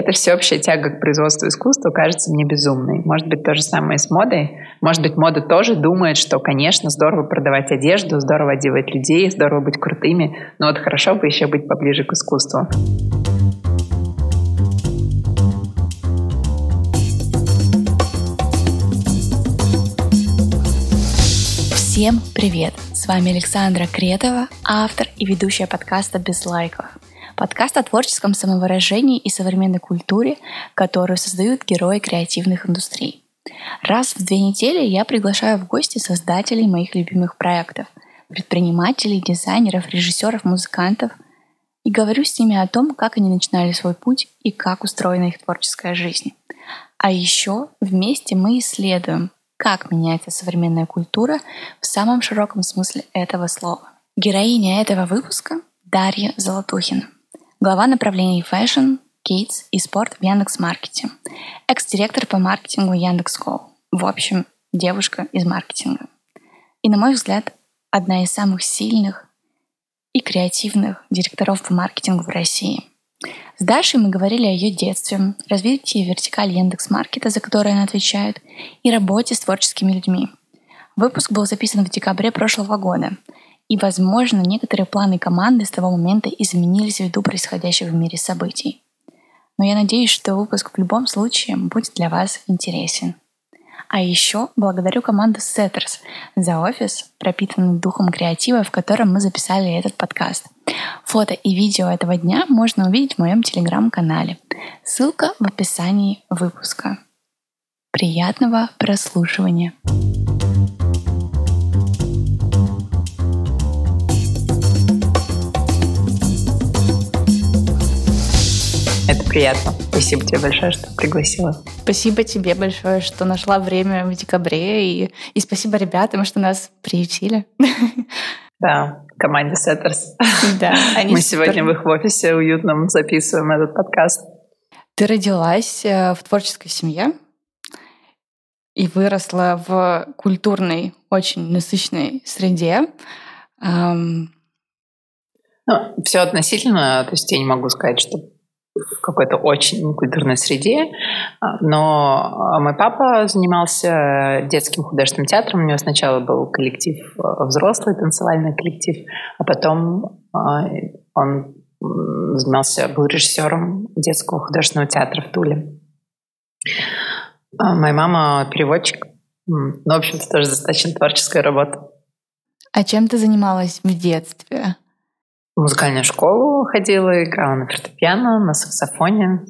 эта всеобщая тяга к производству искусства кажется мне безумной. Может быть, то же самое с модой. Может быть, мода тоже думает, что, конечно, здорово продавать одежду, здорово одевать людей, здорово быть крутыми, но вот хорошо бы еще быть поближе к искусству. Всем привет! С вами Александра Кретова, автор и ведущая подкаста «Без лайков». Подкаст о творческом самовыражении и современной культуре, которую создают герои креативных индустрий. Раз в две недели я приглашаю в гости создателей моих любимых проектов, предпринимателей, дизайнеров, режиссеров, музыкантов и говорю с ними о том, как они начинали свой путь и как устроена их творческая жизнь. А еще вместе мы исследуем, как меняется современная культура в самом широком смысле этого слова. Героиня этого выпуска — Дарья Золотухина, глава направлений fashion, kids и спорт в Яндекс.Маркете, экс-директор по маркетингу Яндекс.Go. В общем, девушка из маркетинга. И, на мой взгляд, одна из самых сильных и креативных директоров по маркетингу в России. С Дашей мы говорили о ее детстве, развитии вертикали Яндекс.Маркета, за которое она отвечает, и работе с творческими людьми. Выпуск был записан в декабре прошлого года, и, возможно, некоторые планы команды с того момента изменились ввиду происходящих в мире событий. Но я надеюсь, что выпуск в любом случае будет для вас интересен. А еще благодарю команду Setters за офис, пропитанный духом креатива, в котором мы записали этот подкаст – Фото и видео этого дня можно увидеть в моем телеграм-канале. Ссылка в описании выпуска. Приятного прослушивания! Приятно. Спасибо тебе большое, что пригласила. Спасибо тебе большое, что нашла время в декабре. И, и спасибо ребятам, что нас приютили. Да, команде Setters. Да, они Мы супер. сегодня в их офисе уютном записываем этот подкаст. Ты родилась э, в творческой семье и выросла в культурной, очень насыщенной среде. Ну, все относительно, то есть я не могу сказать, что в какой-то очень культурной среде. Но мой папа занимался детским художественным театром. У него сначала был коллектив э, взрослый, танцевальный коллектив, а потом он занимался, был режиссером детского художественного театра в Туле. А моя мама переводчик. Ну, в общем-то, тоже достаточно творческая работа. А чем ты занималась в детстве? Музыкальную школу ходила, играла на фортепиано, на саксофоне.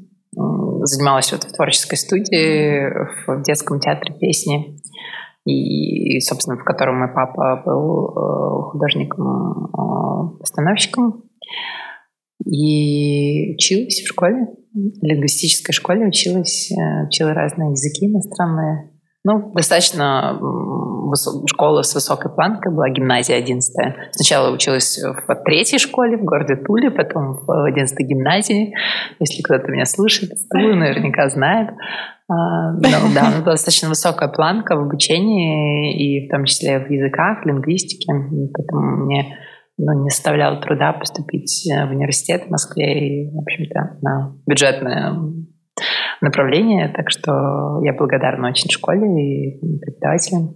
Занималась вот в творческой студии, в детском театре песни. И, собственно, в котором мой папа был э, художником-постановщиком. И училась в школе, в лингвистической школе училась, э, учила разные языки иностранные. Ну, достаточно школа с высокой планкой была, гимназия 11 -я. Сначала училась в третьей школе в городе Туле, потом в 11 гимназии. Если кто-то меня из Тулы, наверняка знает. А, ну, да, у нас достаточно высокая планка в обучении, и в том числе в языках, в лингвистике. Поэтому мне ну, не составляло труда поступить в университет в Москве и, в общем-то, на бюджетное направление. Так что я благодарна очень школе и преподавателям.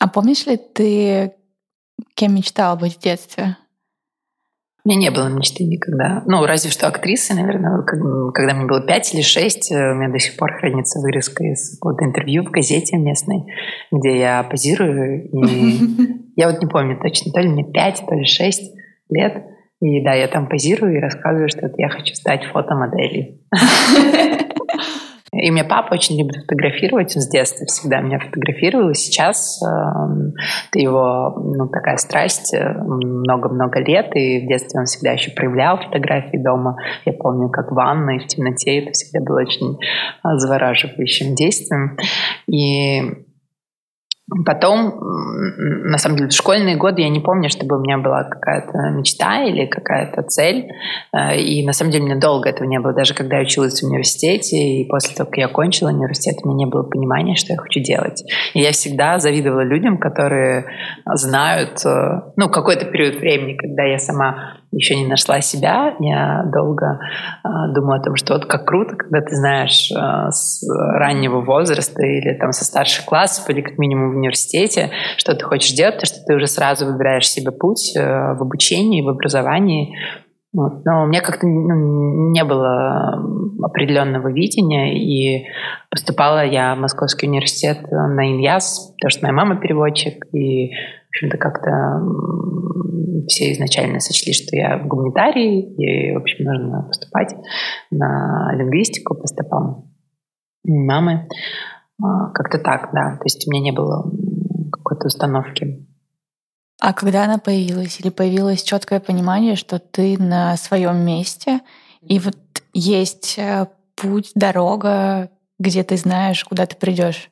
А помнишь ли ты, кем мечтала быть в детстве? У меня не было мечты никогда. Ну, разве что актрисы, наверное. Когда мне было пять или шесть, э, у меня до сих пор хранится вырезка из какого-то интервью в газете местной, где я позирую. И я вот не помню точно, то ли мне пять, то ли шесть лет. И да, я там позирую и рассказываю, что я хочу стать фотомоделью. И мне папа очень любит фотографировать, он с детства всегда меня фотографировал, и сейчас э, его ну, такая страсть э, много-много лет, и в детстве он всегда еще проявлял фотографии дома. Я помню, как в ванной, в темноте, это всегда было очень э, завораживающим действием. И Потом, на самом деле, в школьные годы я не помню, чтобы у меня была какая-то мечта или какая-то цель. Э, и на самом деле мне долго этого не было. Даже когда я училась в университете, и после того, как я окончила университет, у меня не было понимания, что я хочу делать. И я всегда завидовала людям, которые знают, э, ну, какой-то период времени, когда я сама еще не нашла себя. Я долго э, думала о том, что вот как круто, когда ты знаешь э, с раннего возраста или там со старших классов или как минимум в университете, что ты хочешь делать, то что ты уже сразу выбираешь себе путь э, в обучении, в образовании. Вот. Но у меня как-то ну, не было определенного видения, и поступала я в Московский университет на Иньяс, потому что моя мама переводчик, и общем-то, как-то все изначально сочли, что я в гуманитарии, и, в общем, нужно поступать на лингвистику по стопам мамы. А, как-то так, да. То есть у меня не было какой-то установки. А когда она появилась? Или появилось четкое понимание, что ты на своем месте, и вот есть э, путь, дорога, где ты знаешь, куда ты придешь?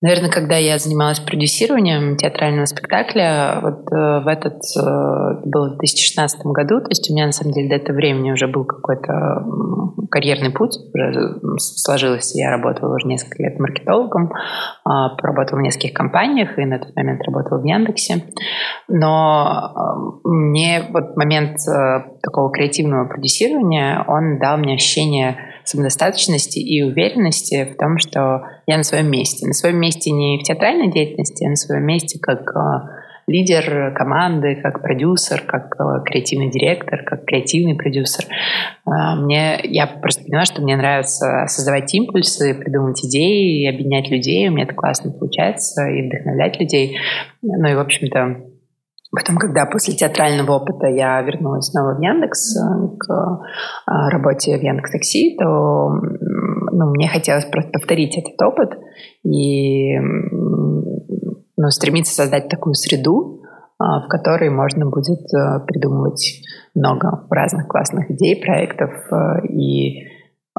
Наверное, когда я занималась продюсированием театрального спектакля, вот э, в этот э, было в 2016 году, то есть у меня на самом деле до этого времени уже был какой-то карьерный путь, уже сложилось, я работала уже несколько лет маркетологом, э, поработала в нескольких компаниях и на тот момент работала в Яндексе, но э, мне вот момент э, такого креативного продюсирования, он дал мне ощущение самодостаточности и уверенности в том, что я на своем месте. На своем месте не в театральной деятельности, а на своем месте как э, лидер команды, как продюсер, как э, креативный директор, как креативный продюсер. Э, мне, я просто поняла, что мне нравится создавать импульсы, придумывать идеи, объединять людей. У меня это классно получается, и вдохновлять людей. Ну и, в общем-то, Потом, когда после театрального опыта я вернулась снова в Яндекс э, к э, работе в Яндекс Такси, то ну, мне хотелось просто повторить этот опыт и ну, стремиться создать такую среду, э, в которой можно будет придумывать много разных классных идей, проектов и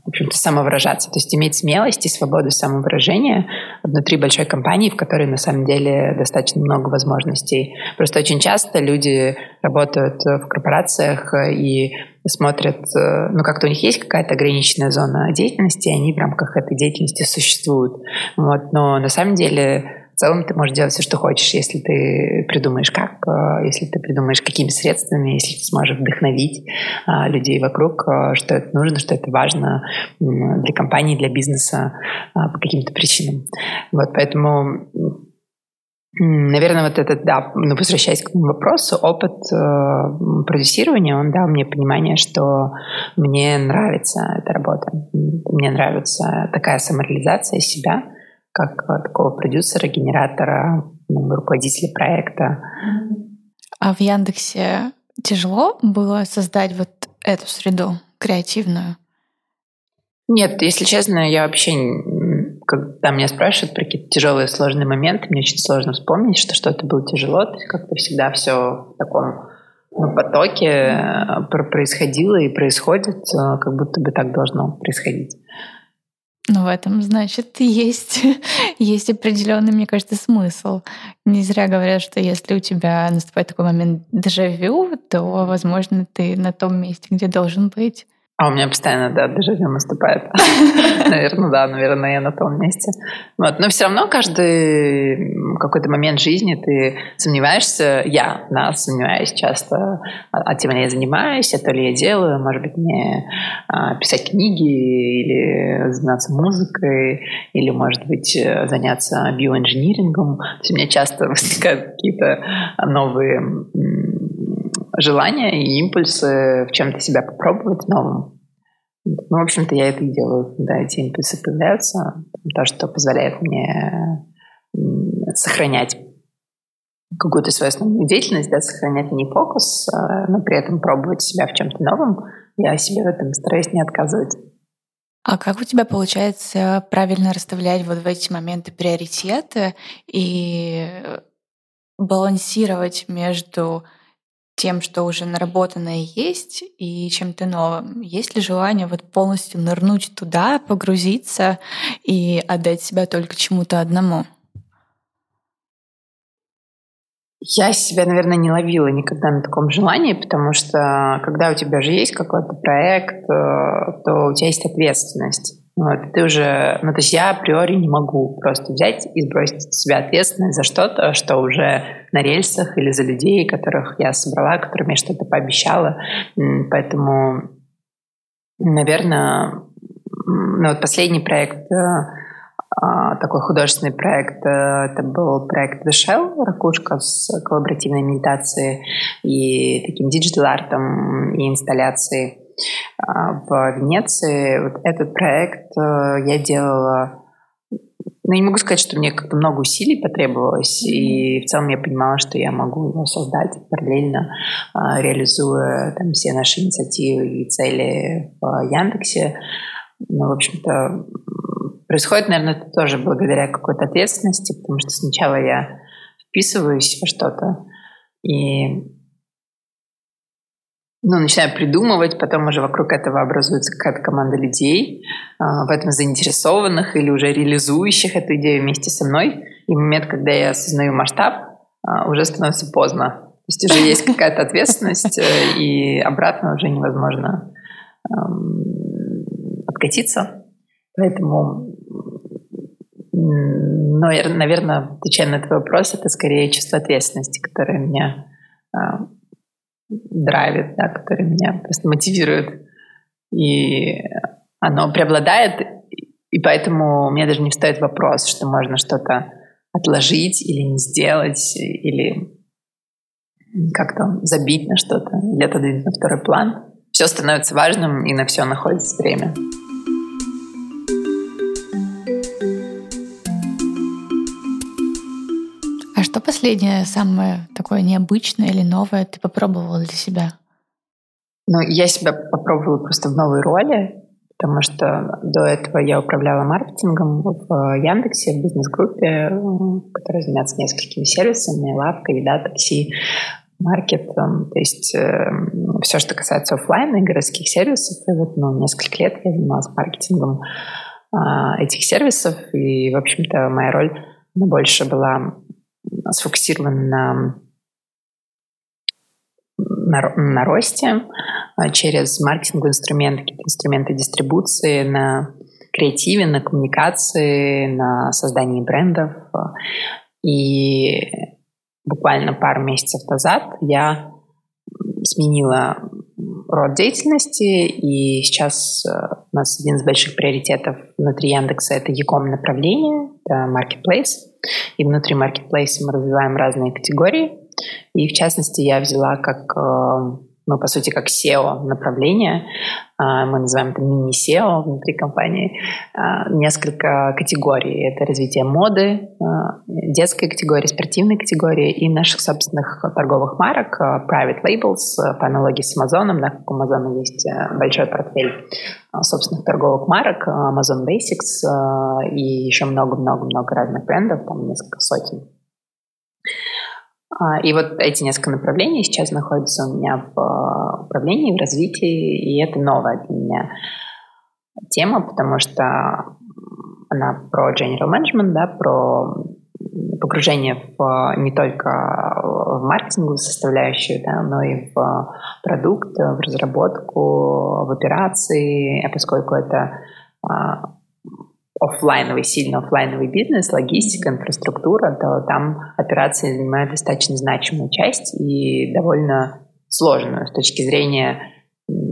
общем-то, самовыражаться. То есть иметь смелость и свободу самовыражения внутри большой компании, в которой на самом деле достаточно много возможностей. Просто очень часто люди работают в корпорациях и смотрят, ну как-то у них есть какая-то ограниченная зона деятельности, и они в рамках этой деятельности существуют. Вот. Но на самом деле целом ты можешь делать все, что хочешь, если ты придумаешь как, э, если ты придумаешь какими средствами, если ты сможешь вдохновить э, людей вокруг, э, что это нужно, что это важно для компании, для бизнеса по каким-то причинам. Вот поэтому Наверное, вот этот, да, ну, возвращаясь к вопросу, опыт э, продюсирования, он дал мне понимание, что мне нравится эта работа. Мне нравится такая самореализация себя, как такого продюсера, генератора, ну, руководителя проекта. А в Яндексе тяжело было создать вот эту среду креативную? Нет, если честно, я вообще, когда меня спрашивают про какие-то тяжелые, сложные моменты, мне очень сложно вспомнить, что что-то было тяжело. То есть как-то всегда все в таком ну, потоке э, происходило и происходит, э, как будто бы так должно происходить. Ну, в этом, значит, есть, есть определенный, мне кажется, смысл. Не зря говорят, что если у тебя наступает такой момент дежавю, то, возможно, ты на том месте, где должен быть. А у меня постоянно, да, дежавю наступает. Наверное, да, наверное, я на том месте. Вот. Но все равно каждый какой-то момент жизни ты сомневаешься, я, да, сомневаюсь часто, а, а тем ли я занимаюсь, а то ли я делаю, может быть, мне а, писать книги или заниматься музыкой, или, может быть, заняться биоинжинирингом. То есть у меня часто возникают какие-то новые желания и импульсы в чем-то себя попробовать новым. Ну, в общем-то, я это и делаю, когда эти импульсы появляются. То, что позволяет мне сохранять какую-то свою основную деятельность, да, сохранять не фокус, а, но при этом пробовать себя в чем-то новом. Я себе в этом стараюсь не отказывать. А как у тебя получается правильно расставлять вот в эти моменты приоритеты и балансировать между тем, что уже наработанное есть, и чем-то новым? Есть ли желание вот полностью нырнуть туда, погрузиться и отдать себя только чему-то одному? Я себя, наверное, не ловила никогда на таком желании, потому что когда у тебя же есть какой-то проект, э, то у тебя есть ответственность. Вот, ты уже, ну, то есть я априори не могу просто взять и сбросить с себя ответственность за что-то, что уже на рельсах или за людей, которых я собрала, которым я что-то пообещала. Поэтому, наверное, ну, вот последний проект, э, а, такой художественный проект, э, это был проект The Shell, ракушка с коллаборативной медитацией и таким digital-артом и инсталляцией в Венеции. Вот этот проект э, я делала ну, не могу сказать, что мне как-то много усилий потребовалось, и в целом я понимала, что я могу его создать параллельно, а, реализуя там все наши инициативы и цели в Яндексе. Ну, в общем-то, происходит, наверное, это тоже благодаря какой-то ответственности, потому что сначала я вписываюсь во что-то, и ну, начинаю придумывать, потом уже вокруг этого образуется какая-то команда людей, э, в этом заинтересованных или уже реализующих эту идею вместе со мной. И в момент, когда я осознаю масштаб, э, уже становится поздно. То есть уже есть какая-то ответственность, э, и обратно уже невозможно откатиться. Поэтому, но, наверное, отвечая на твой вопрос, это скорее чувство ответственности, которое меня драйвит, да, который меня просто мотивирует. И оно преобладает, и поэтому мне даже не встает вопрос, что можно что-то отложить или не сделать, или как-то забить на что-то, или отодвинуть на второй план. Все становится важным, и на все находится время. Последнее, самое такое необычное или новое ты попробовала для себя? Ну, я себя попробовала просто в новой роли, потому что до этого я управляла маркетингом в Яндексе, в бизнес-группе, которая занимается несколькими сервисами, лавка, еда, такси, маркет, то есть э, все, что касается офлайна и городских сервисов. И вот ну, несколько лет я занималась маркетингом э, этих сервисов, и, в общем-то, моя роль больше была сфокусирован на, на, на росте а, через маркетинговые инструменты, какие-то инструменты дистрибуции, на креативе, на коммуникации, на создании брендов. И буквально пару месяцев назад я сменила род деятельности, и сейчас э, у нас один из больших приоритетов внутри Яндекса — это Яком направление, это Marketplace. И внутри Marketplace мы развиваем разные категории. И в частности я взяла как э, мы, по сути, как SEO направление, а, мы называем это мини-SEO внутри компании, а, несколько категорий. Это развитие моды, детской категории, спортивной категории и наших собственных торговых марок, private labels, по аналогии с Amazon, да, как у есть большой портфель собственных торговых марок, Amazon Basics и еще много-много-много разных брендов, там несколько сотен. А, и вот эти несколько направлений сейчас находятся у меня в управлении, в развитии, и это новая для меня тема, потому что она про general management, да, про погружение в не только в маркетинговую составляющую, да, но и в продукт, в разработку, в операции, а поскольку это а, офлайновый, сильно офлайновый бизнес, логистика, инфраструктура, то там операции занимают достаточно значимую часть и довольно сложную с точки зрения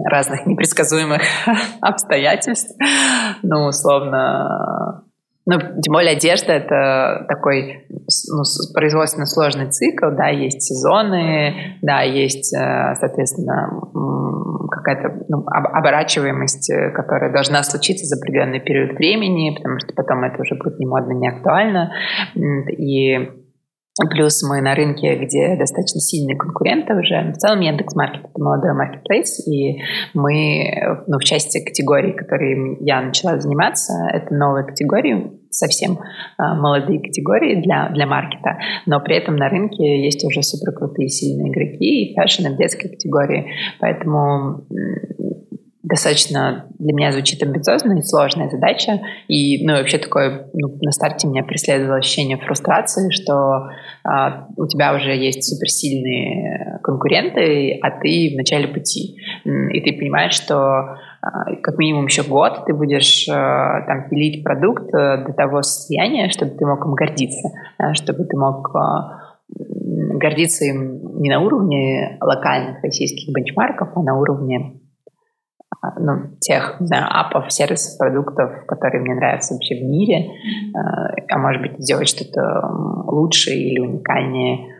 разных непредсказуемых обстоятельств. Ну, условно, ну, тем более одежда — это такой ну, производственно сложный цикл, да, есть сезоны, да, есть, э, соответственно, какая-то ну, оборачиваемость, э, которая должна случиться за определенный период времени, потому что потом это уже будет не модно, не актуально. И Плюс мы на рынке, где достаточно сильные конкуренты уже. В целом Яндекс.Маркет — это молодой маркетплейс, и мы ну, в части категорий, которые я начала заниматься, это новые категории, совсем э, молодые категории для, для маркета, но при этом на рынке есть уже супер крутые сильные игроки и fashion, и детской категории. Поэтому достаточно для меня звучит амбициозная и сложная задача. И, ну, вообще такое, ну, на старте меня преследовало ощущение фрустрации, что а, у тебя уже есть суперсильные конкуренты, а ты в начале пути. и ты понимаешь, что как минимум еще год ты будешь там пилить продукт до того состояния, чтобы ты мог им гордиться, чтобы ты мог гордиться им не на уровне локальных российских бенчмарков, а на уровне а, ну, тех, не знаю, апов, сервисов, продуктов, которые мне нравятся вообще в мире, а, а может быть сделать что-то лучше или уникальнее,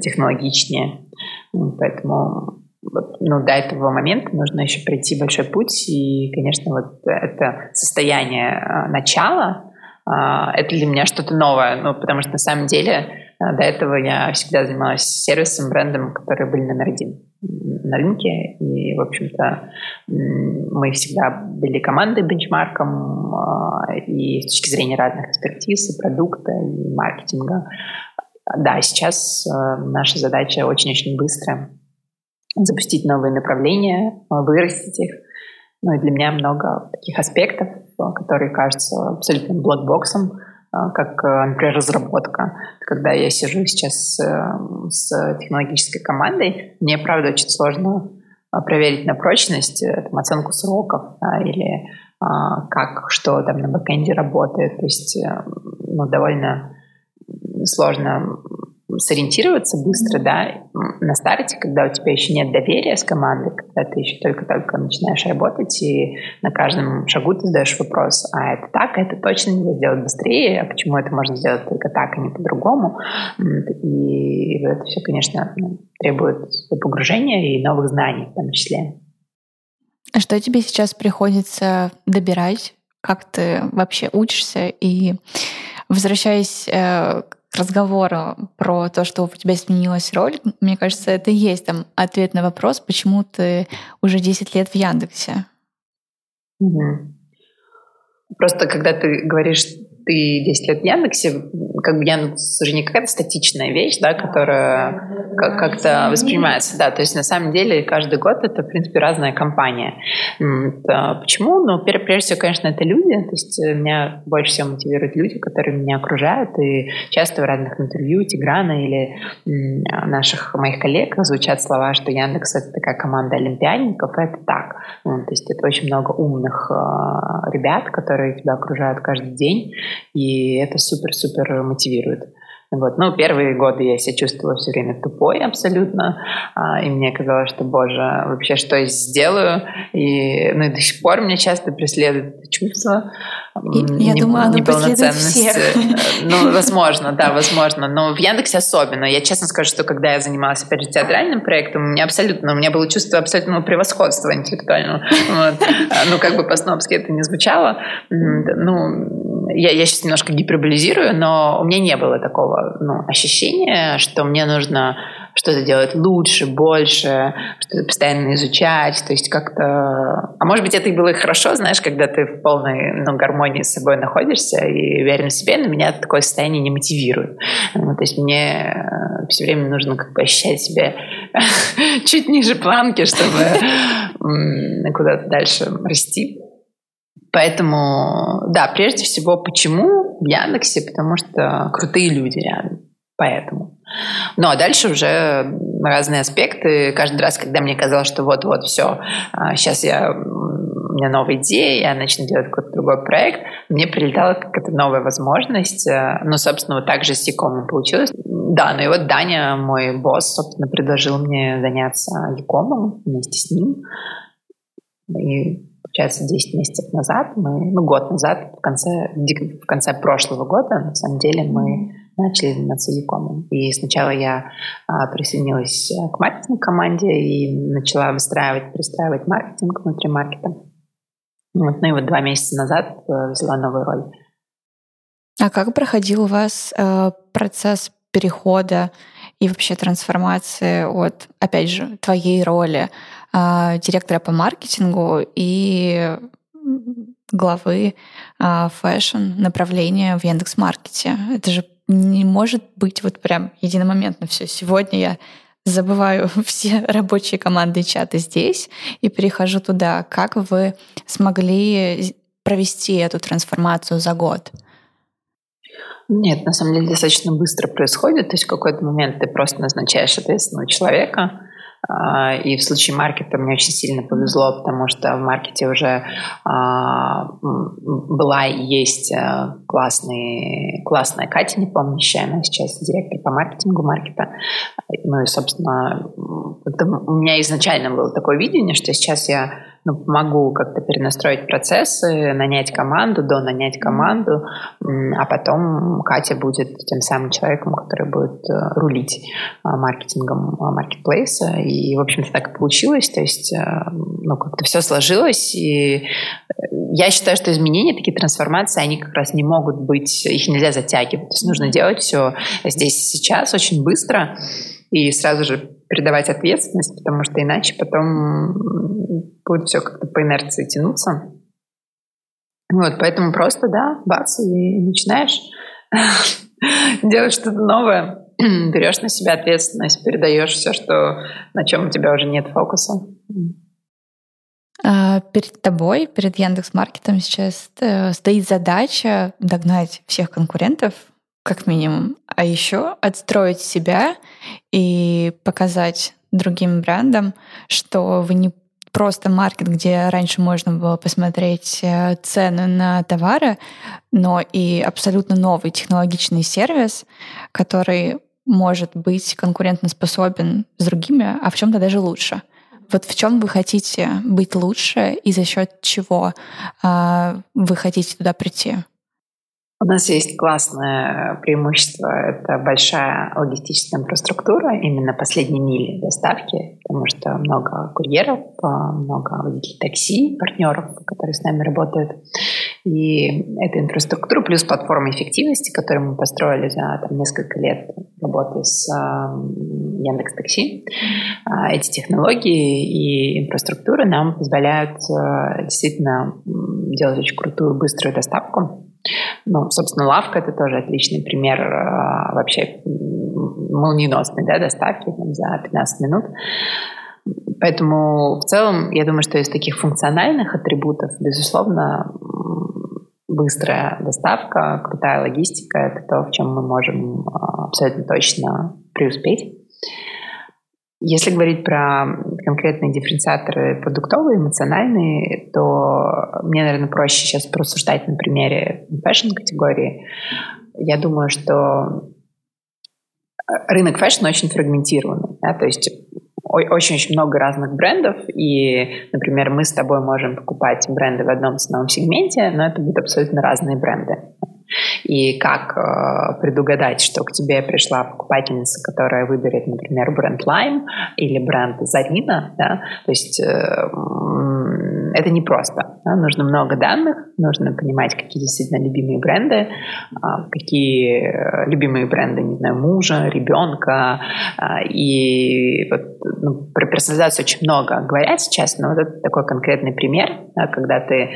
технологичнее. Поэтому ну, до этого момента нужно еще пройти большой путь, и, конечно, вот это состояние а, начала, это для меня что-то новое, ну, потому что на самом деле до этого я всегда занималась сервисом, брендом, которые были номер один на рынке. И, в общем-то, мы всегда были командой бенчмарком а, и с точки зрения разных экспертиз, и продукта, и маркетинга. Да, сейчас а, наша задача очень-очень быстро запустить новые направления, вырастить их. Ну и для меня много таких аспектов, которые кажутся абсолютным блокбоксом, а, как, э, например, разработка. Когда я сижу сейчас э, с технологической командой, мне, правда, очень сложно а, проверить на прочность э, там, оценку сроков да, или а, как, что там на бэкэнде работает. То есть ну, довольно сложно сориентироваться быстро, да, на старте, когда у тебя еще нет доверия с командой, когда ты еще только-только начинаешь работать, и на каждом шагу ты задаешь вопрос, а это так, это точно нельзя сделать быстрее, а почему это можно сделать только так, а не по-другому. И это все, конечно, требует погружения и новых знаний в том числе. А что тебе сейчас приходится добирать? Как ты вообще учишься? И возвращаясь э, разговору про то, что у тебя сменилась роль, мне кажется, это и есть там ответ на вопрос, почему ты уже 10 лет в Яндексе. Угу. Просто когда ты говоришь ты 10 лет в Яндексе, как бы Яндекс уже не какая-то статичная вещь, да, которая как-то воспринимается. Да, то есть на самом деле каждый год это, в принципе, разная компания. Почему? Ну, прежде всего, конечно, это люди. То есть меня больше всего мотивируют люди, которые меня окружают. И часто в разных интервью Тиграна или наших моих коллег звучат слова, что Яндекс — это такая команда олимпиадников. Это так. Ну, то есть это очень много умных э, ребят, которые тебя окружают каждый день и это супер-супер мотивирует. Вот. Ну, первые годы я себя чувствовала все время тупой абсолютно, а, и мне казалось, что, боже, вообще что я сделаю, и, ну, и до сих пор меня часто преследует это чувство и, не, я думаю, оно преследует всех. Ну, возможно, да, возможно, но в Яндексе особенно. Я честно скажу, что когда я занималась, опять же, театральным проектом, у меня абсолютно, у меня было чувство абсолютного превосходства интеллектуального. Вот. Ну, как бы по-снобски это не звучало. Ну, я, я сейчас немножко гиперболизирую, но у меня не было такого ну, ощущения, что мне нужно что-то делать лучше, больше, что-то постоянно изучать, то есть как-то... А может быть, это и было и хорошо, знаешь, когда ты в полной ну, гармонии с собой находишься и уверен в себе, но меня такое состояние не мотивирует. Ну, то есть мне э, все время нужно как бы ощущать себя чуть ниже планки, чтобы куда-то дальше расти. Поэтому, да, прежде всего, почему в Яндексе? Потому что крутые люди рядом. Поэтому. Ну, а дальше уже разные аспекты. Каждый раз, когда мне казалось, что вот-вот все, сейчас а, я, у меня новая идея, я начну делать какой-то другой проект, мне прилетала какая-то новая возможность. Э, ну, собственно, вот так же с Якомом получилось. Да, ну и вот Даня, мой босс, собственно, предложил мне заняться Якомом вместе с ним. И получается, 10 месяцев назад, мы, ну, год назад, в конце, в конце прошлого года, на самом деле, мы начали заниматься Якомом. И сначала я а, присоединилась э, к маркетинг-команде и начала выстраивать, пристраивать маркетинг внутри маркета. Вот, ну и вот два месяца назад э, взяла новую роль. А как проходил у вас э, процесс перехода и вообще трансформации от, опять же, твоей роли директора по маркетингу и главы э, fashion направления в Яндекс.Маркете? Это же не может быть вот прям единомоментно все. Сегодня я забываю все рабочие команды и чаты здесь и перехожу туда. Как вы смогли провести эту трансформацию за год? Нет, на самом деле достаточно быстро происходит. То есть в какой-то момент ты просто назначаешь ответственного человека, А, и в случае маркета мне очень сильно повезло, потому что в маркете уже а, была и есть э, классный, классная Катя Непомнящая, она сейчас директор по маркетингу маркета. Ну и, собственно, у меня изначально было такое видение, что сейчас я ну, помогу как-то перенастроить процессы, нанять команду, до нанять команду, а потом Катя будет тем самым человеком, который будет э, рулить а, маркетингом а, маркетплейса. И, в общем-то, так и получилось. То есть, э, ну, как-то все сложилось. И я считаю, что изменения, такие трансформации, они как раз не могут быть, их нельзя затягивать. То есть нужно делать все здесь сейчас очень быстро и сразу же передавать ответственность, потому что иначе потом будет все как-то по инерции тянуться. Вот, поэтому просто, да, бац, и начинаешь делать что-то новое, берешь на себя ответственность, передаешь все, что, на чем у тебя уже нет фокуса. А, перед тобой, перед Яндекс Маркетом сейчас э, стоит задача догнать всех конкурентов, как минимум, а еще отстроить себя и показать другим брендам, что вы не просто маркет, где раньше можно было посмотреть э, цены на товары, но и абсолютно новый технологичный сервис, который может быть конкурентоспособен с другими, а в чем-то даже лучше. Вот в чем вы хотите быть лучше и за счет чего э, вы хотите туда прийти? У нас есть классное преимущество. Это большая логистическая инфраструктура, именно последней мили доставки, потому что много курьеров, много водителей такси, партнеров, которые с нами работают. И эта инфраструктура плюс платформа эффективности, которую мы построили за там, несколько лет работы с э, Яндекс Такси. Э, эти технологии и инфраструктура нам позволяют э, действительно делать очень крутую быструю доставку ну, собственно, лавка это тоже отличный пример э, вообще молниеносной да, доставки там, за 15 минут. Поэтому в целом я думаю, что из таких функциональных атрибутов, безусловно, быстрая доставка, крутая логистика — это то, в чем мы можем э, абсолютно точно преуспеть. Если говорить про конкретные дифференциаторы продуктовые, эмоциональные, то мне, наверное, проще сейчас порассуждать на примере фэшн-категории. Я думаю, что рынок фэшн очень фрагментированный. Да? То есть очень-очень много разных брендов, и, например, мы с тобой можем покупать бренды в одном ценовом сегменте, но это будут абсолютно разные бренды. И как э, предугадать, что к тебе пришла покупательница, которая выберет, например, бренд Lime или бренд Зарина, да? то есть э, это непросто. Да? Нужно много данных, нужно понимать, какие действительно любимые бренды, э, какие э, любимые бренды, не знаю, мужа, ребенка. Э, и вот, ну, про персонализацию очень много говорят сейчас, но вот это такой конкретный пример, да, когда ты э,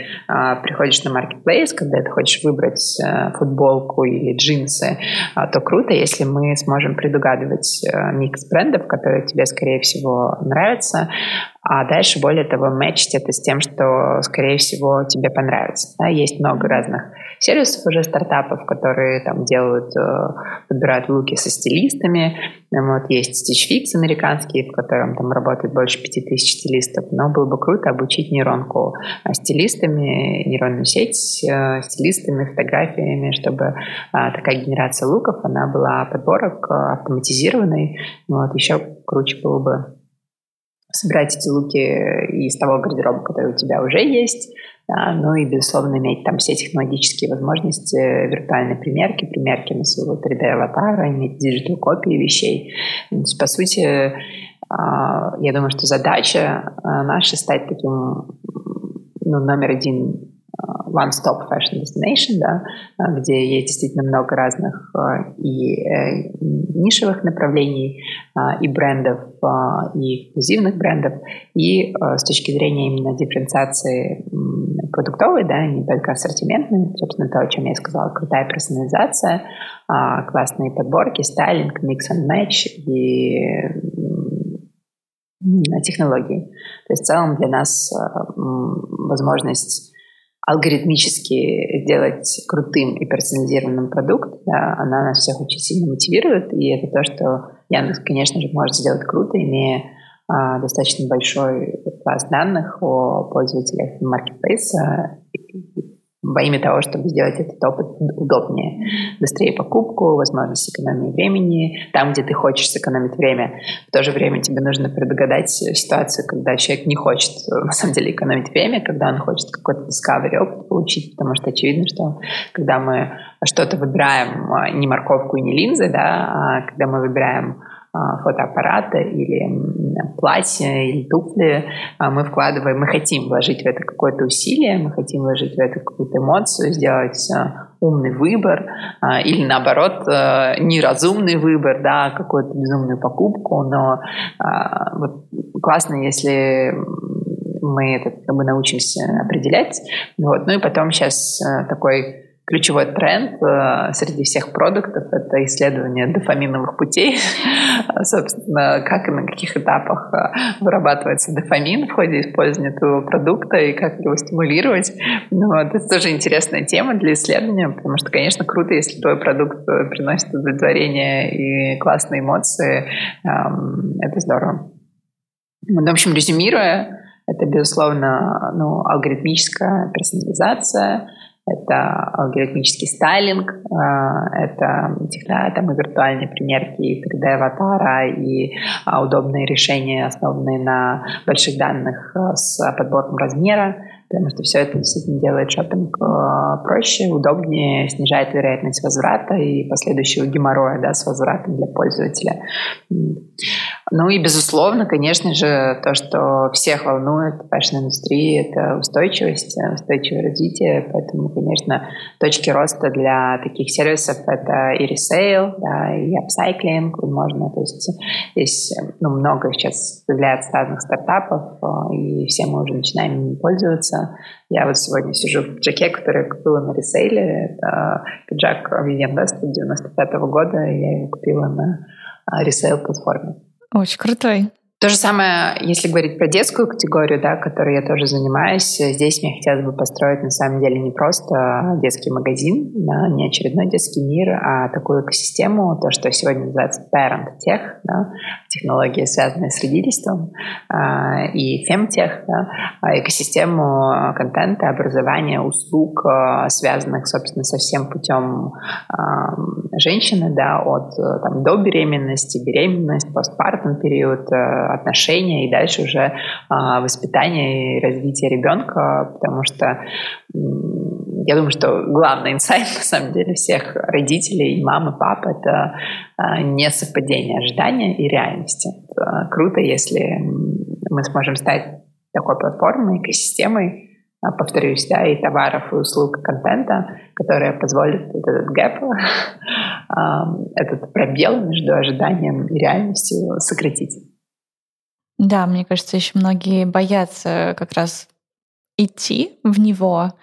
приходишь на marketplace, когда ты хочешь выбрать э, футболку или джинсы, а, то круто, если мы сможем предугадывать э, микс брендов, которые тебе, скорее всего, нравятся, а дальше, более того, мэчить это с тем, что, скорее всего, тебе понравится. Да, есть много разных сервисов уже стартапов, которые там делают, э, подбирают луки со стилистами. Вот есть Stitch Fix американский, в котором там работает больше 5000 стилистов. Но было бы круто обучить нейронку э, стилистами, нейронную сеть э, стилистами, фотографиями, чтобы такая генерация луков, она была подборок автоматизированной. Вот, еще круче было бы собирать эти луки из того гардероба, который у тебя уже есть, да, ну и, безусловно, иметь там все технологические возможности виртуальной примерки, примерки на своего 3D-аватара, иметь диджитал-копии вещей. То есть, по сути, а, я думаю, что задача а, наша стать таким ну, номер один one-stop fashion destination, да, где есть действительно много разных а, и э, нишевых направлений, а, и брендов, а, и эксклюзивных брендов, и с точки зрения именно дифференциации продуктовой, да, не только ассортиментной, собственно, то, о чем я сказала, крутая персонализация, классные подборки, стайлинг, mix and match и технологии. То есть в целом для нас возможность алгоритмически сделать крутым и персонализированным продукт, да, она нас всех очень сильно мотивирует, и это то, что Яндекс, конечно же, может сделать круто, имея достаточно большой класс данных о пользователях маркетплейса во имя того, чтобы сделать этот опыт удобнее. Быстрее покупку, возможность экономии времени, там, где ты хочешь сэкономить время. В то же время тебе нужно предугадать ситуацию, когда человек не хочет, на самом деле, экономить время, когда он хочет какой-то discovery опыт получить, потому что очевидно, что когда мы что-то выбираем, а, не морковку и не линзы, да, а когда мы выбираем а, фотоаппарата или платье или туфли, а, мы вкладываем, мы хотим вложить в это какое-то усилие, мы хотим вложить в это какую-то эмоцию, сделать а, умный выбор или наоборот неразумный выбор, да, какую-то безумную покупку, но вот классно, если мы это как бы научимся определять. Вот. Ну и потом сейчас такой ключевой тренд э, среди всех продуктов — это исследование дофаминовых путей. Собственно, как и на каких этапах э, вырабатывается дофамин в ходе использования этого продукта и как его стимулировать. Ну, вот, это тоже интересная тема для исследования, потому что, конечно, круто, если твой продукт э, приносит удовлетворение и классные эмоции. Эм, это здорово. В общем, резюмируя, это, безусловно, ну, алгоритмическая персонализация — это алгоритмический стайлинг, а, это да, там и виртуальные примерки, и 3D-аватара, и а, удобные решения, основанные на больших данных а, с подбором размера, потому что все это действительно делает шопинг проще, удобнее, снижает вероятность возврата и последующего геморроя да, с возвратом для пользователя. Ну и, безусловно, конечно же, то, что всех волнует в фэшн-индустрии, это устойчивость, устойчивое развитие. Поэтому, конечно, точки роста для таких сервисов — это и ресейл, да, и апсайклинг, можно, то есть здесь ну, много сейчас появляется разных стартапов, и все мы уже начинаем ими пользоваться. Я вот сегодня сижу в пиджаке, который купила на ресейле. Это пиджак Vivienne Westwood 95 -го года, я его купила на ресейл-платформе. Очень крутой. То же самое, если говорить про детскую категорию, да, которой я тоже занимаюсь, здесь мне хотелось бы построить на самом деле не просто детский магазин, да, не очередной детский мир, а такую экосистему, то, что сегодня называется parent tech, да, технологии, связанные с родительством, э, и femtech, да, а экосистему контента, образования, услуг, э, связанных, собственно, со всем путем э, женщины, да, от там, до беременности, беременность, постпартум период, отношения и дальше уже а, воспитание и развитие ребенка, потому что я думаю, что главный инсайт на самом деле всех родителей, мамы, пап, это а, не совпадение ожидания и реальности. Это круто, если мы сможем стать такой платформой, экосистемой, а, повторюсь, да, и товаров, и услуг, и контента, которая позволит этот гэп, этот пробел между ожиданием и реальностью сократить. Да, мне кажется, еще многие боятся как раз идти в него,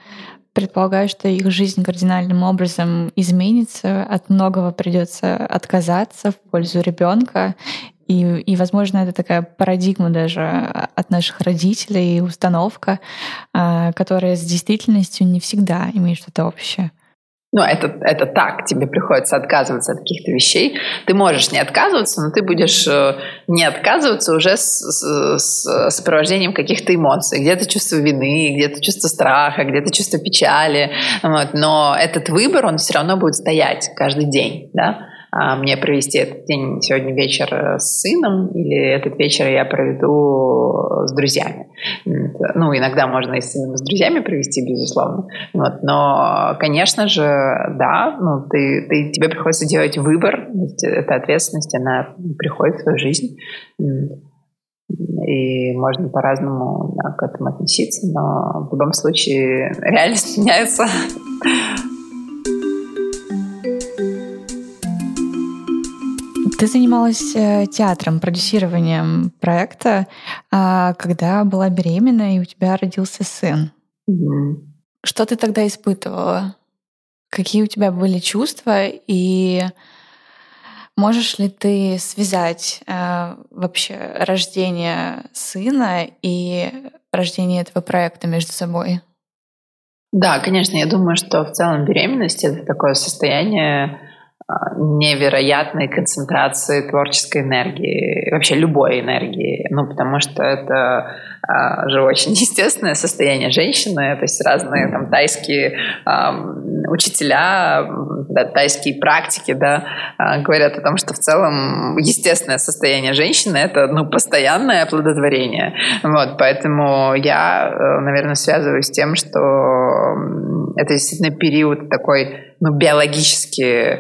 предполагаю, что их жизнь кардинальным образом изменится, от многого придется отказаться в пользу ребенка. И, и, возможно, это такая парадигма даже от наших родителей, установка, а, которая с действительностью не всегда имеет что-то общее. Ну, это, это так, тебе приходится отказываться от каких-то вещей. Ты можешь не отказываться, но ты будешь э, не отказываться уже с, с, с сопровождением каких-то эмоций. Где-то чувство вины, где-то чувство страха, где-то чувство печали. Вот. Но этот выбор, он все равно будет стоять каждый день. Да? А, мне провести этот день сегодня вечер э, с сыном, или этот вечер я проведу с друзьями. Ну, иногда можно и с сыном, и с друзьями провести, безусловно. Вот. Но, конечно же, да, ну, ты, ты, тебе приходится делать выбор, эта ответственность, она приходит в твою жизнь. И можно по-разному да, к этому относиться, но в любом случае реальность меняется. Ты занималась э, театром, продюсированием проекта, а, когда была беременна, и у тебя родился сын. Mm-hmm. Что ты тогда испытывала? Какие у тебя были чувства? И можешь ли ты связать э, вообще рождение сына и рождение этого проекта между собой? Да, конечно, я думаю, что в целом беременность это такое состояние невероятной концентрации творческой энергии, вообще любой энергии, ну, потому что это а, же очень естественное состояние женщины, то есть разные там тайские а, учителя, да, тайские практики, да, а, говорят о том, что в целом естественное состояние женщины это, ну, постоянное оплодотворение, вот, поэтому я, э, наверное, связываю с тем, что это действительно период такой ну, биологически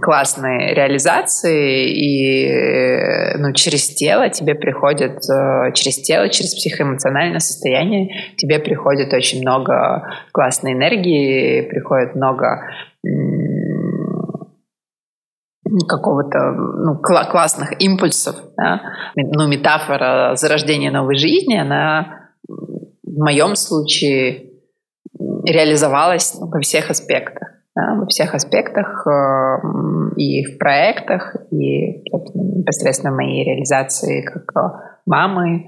классной реализации, и ну, через тело тебе приходит, э, через тело, через психоэмоциональное состояние тебе приходит очень много классной энергии, приходит много какого-то ну, кла- классных импульсов. Да? Ну, метафора зарождения новой жизни, она в моем случае реализовалась ну, во всех аспектах во всех аспектах э, и в проектах, и непосредственно моей реализации как э, мамы.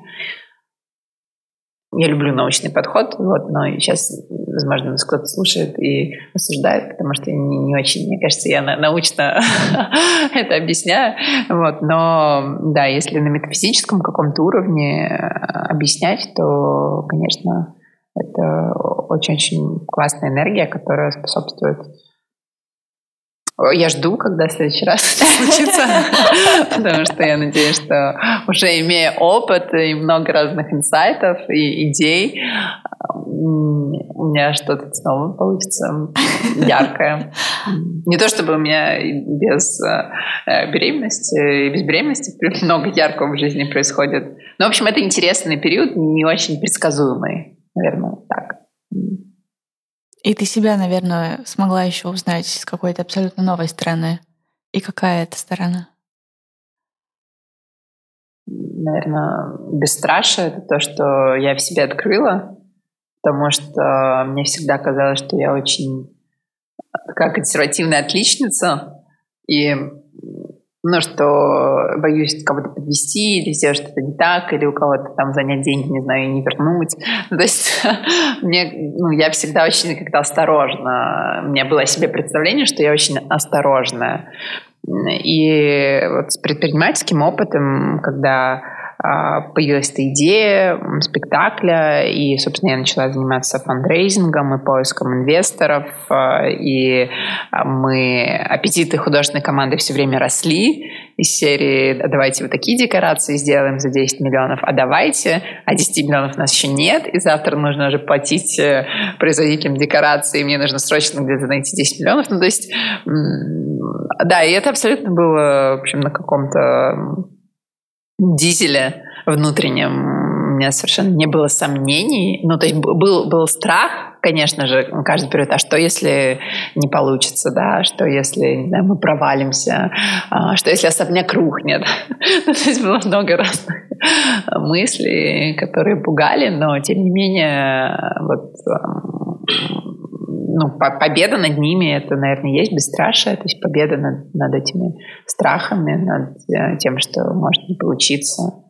Я люблю научный подход, вот, но сейчас, возможно, нас кто-то слушает и осуждает, потому что не, не очень, мне кажется, я научно это объясняю. Вот, но да, если на метафизическом каком-то уровне э, объяснять, то, конечно, это очень-очень классная энергия, которая способствует я жду, когда в следующий раз случится, потому что я надеюсь, что уже имея опыт и много разных инсайтов и идей, у меня что-то снова получится яркое. Не то чтобы у меня без э, беременности и без беременности много яркого в жизни происходит. Но, в общем, это интересный период, не очень предсказуемый наверное, так. И ты себя, наверное, смогла еще узнать с какой-то абсолютно новой стороны. И какая это сторона? Наверное, бесстрашие — это то, что я в себе открыла, потому что мне всегда казалось, что я очень такая консервативная отличница, и ну, что боюсь кого-то подвести или сделать что-то не так, или у кого-то там занять деньги, не знаю, и не вернуть. Ну, то есть мне, ну, я всегда очень как-то осторожна. У меня было себе представление, что я очень осторожная. И вот с предпринимательским опытом, когда появилась эта идея спектакля, и, собственно, я начала заниматься фандрейзингом и поиском инвесторов, а, и а, мы, аппетиты художественной команды все время росли из серии «давайте вот такие декорации сделаем за 10 миллионов, а давайте, а 10 миллионов у нас еще нет, и завтра нужно уже платить э, производителям декораций, и мне нужно срочно где-то найти 10 миллионов». Ну, то есть, да, и это абсолютно было, в общем, на каком-то дизеля внутреннем у меня совершенно не было сомнений. Ну, то есть был, был страх, конечно же, каждый период, а что если не получится, да, что если не мы провалимся, а, что если особняк рухнет. Ну, то есть было много разных мыслей, которые пугали, но тем не менее вот ну, победа над ними, это, наверное, есть бесстрашие, то есть победа над, над этими страхами, над э, тем, что может не получиться.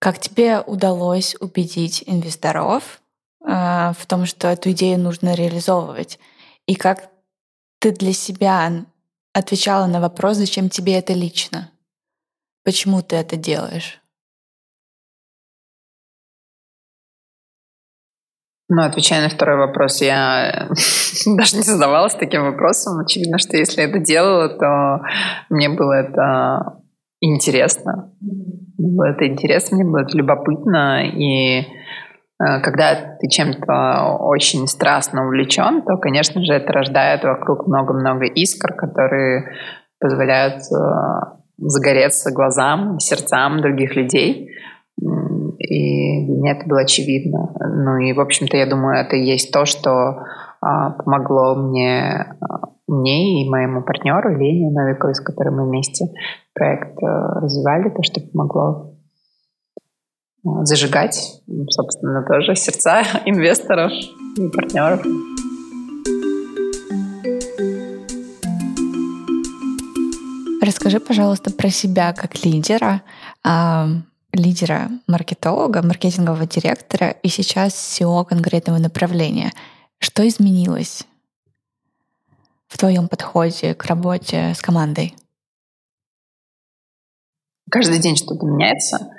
Как тебе удалось убедить инвесторов э, в том, что эту идею нужно реализовывать? И как ты для себя отвечала на вопрос, зачем тебе это лично? Почему ты это делаешь? Ну, отвечая на второй вопрос, я даже не задавалась таким вопросом. Очевидно, что если это делала, то мне было это интересно. Мне было это интересно, мне было это любопытно. И э, когда ты чем-то очень страстно увлечен, то, конечно же, это рождает вокруг много-много искр, которые позволяют э, загореться глазам, сердцам других людей. И для меня это было очевидно. Ну и, в общем-то, я думаю, это и есть то, что а, помогло мне, а, мне и моему партнеру Лене Новиковой, с которой мы вместе проект а, развивали, то, что помогло а, зажигать, собственно, тоже сердца инвесторов и партнеров. Расскажи, пожалуйста, про себя как лидера лидера маркетолога, маркетингового директора и сейчас SEO конкретного направления. Что изменилось? в твоем подходе к работе с командой? Каждый день что-то меняется.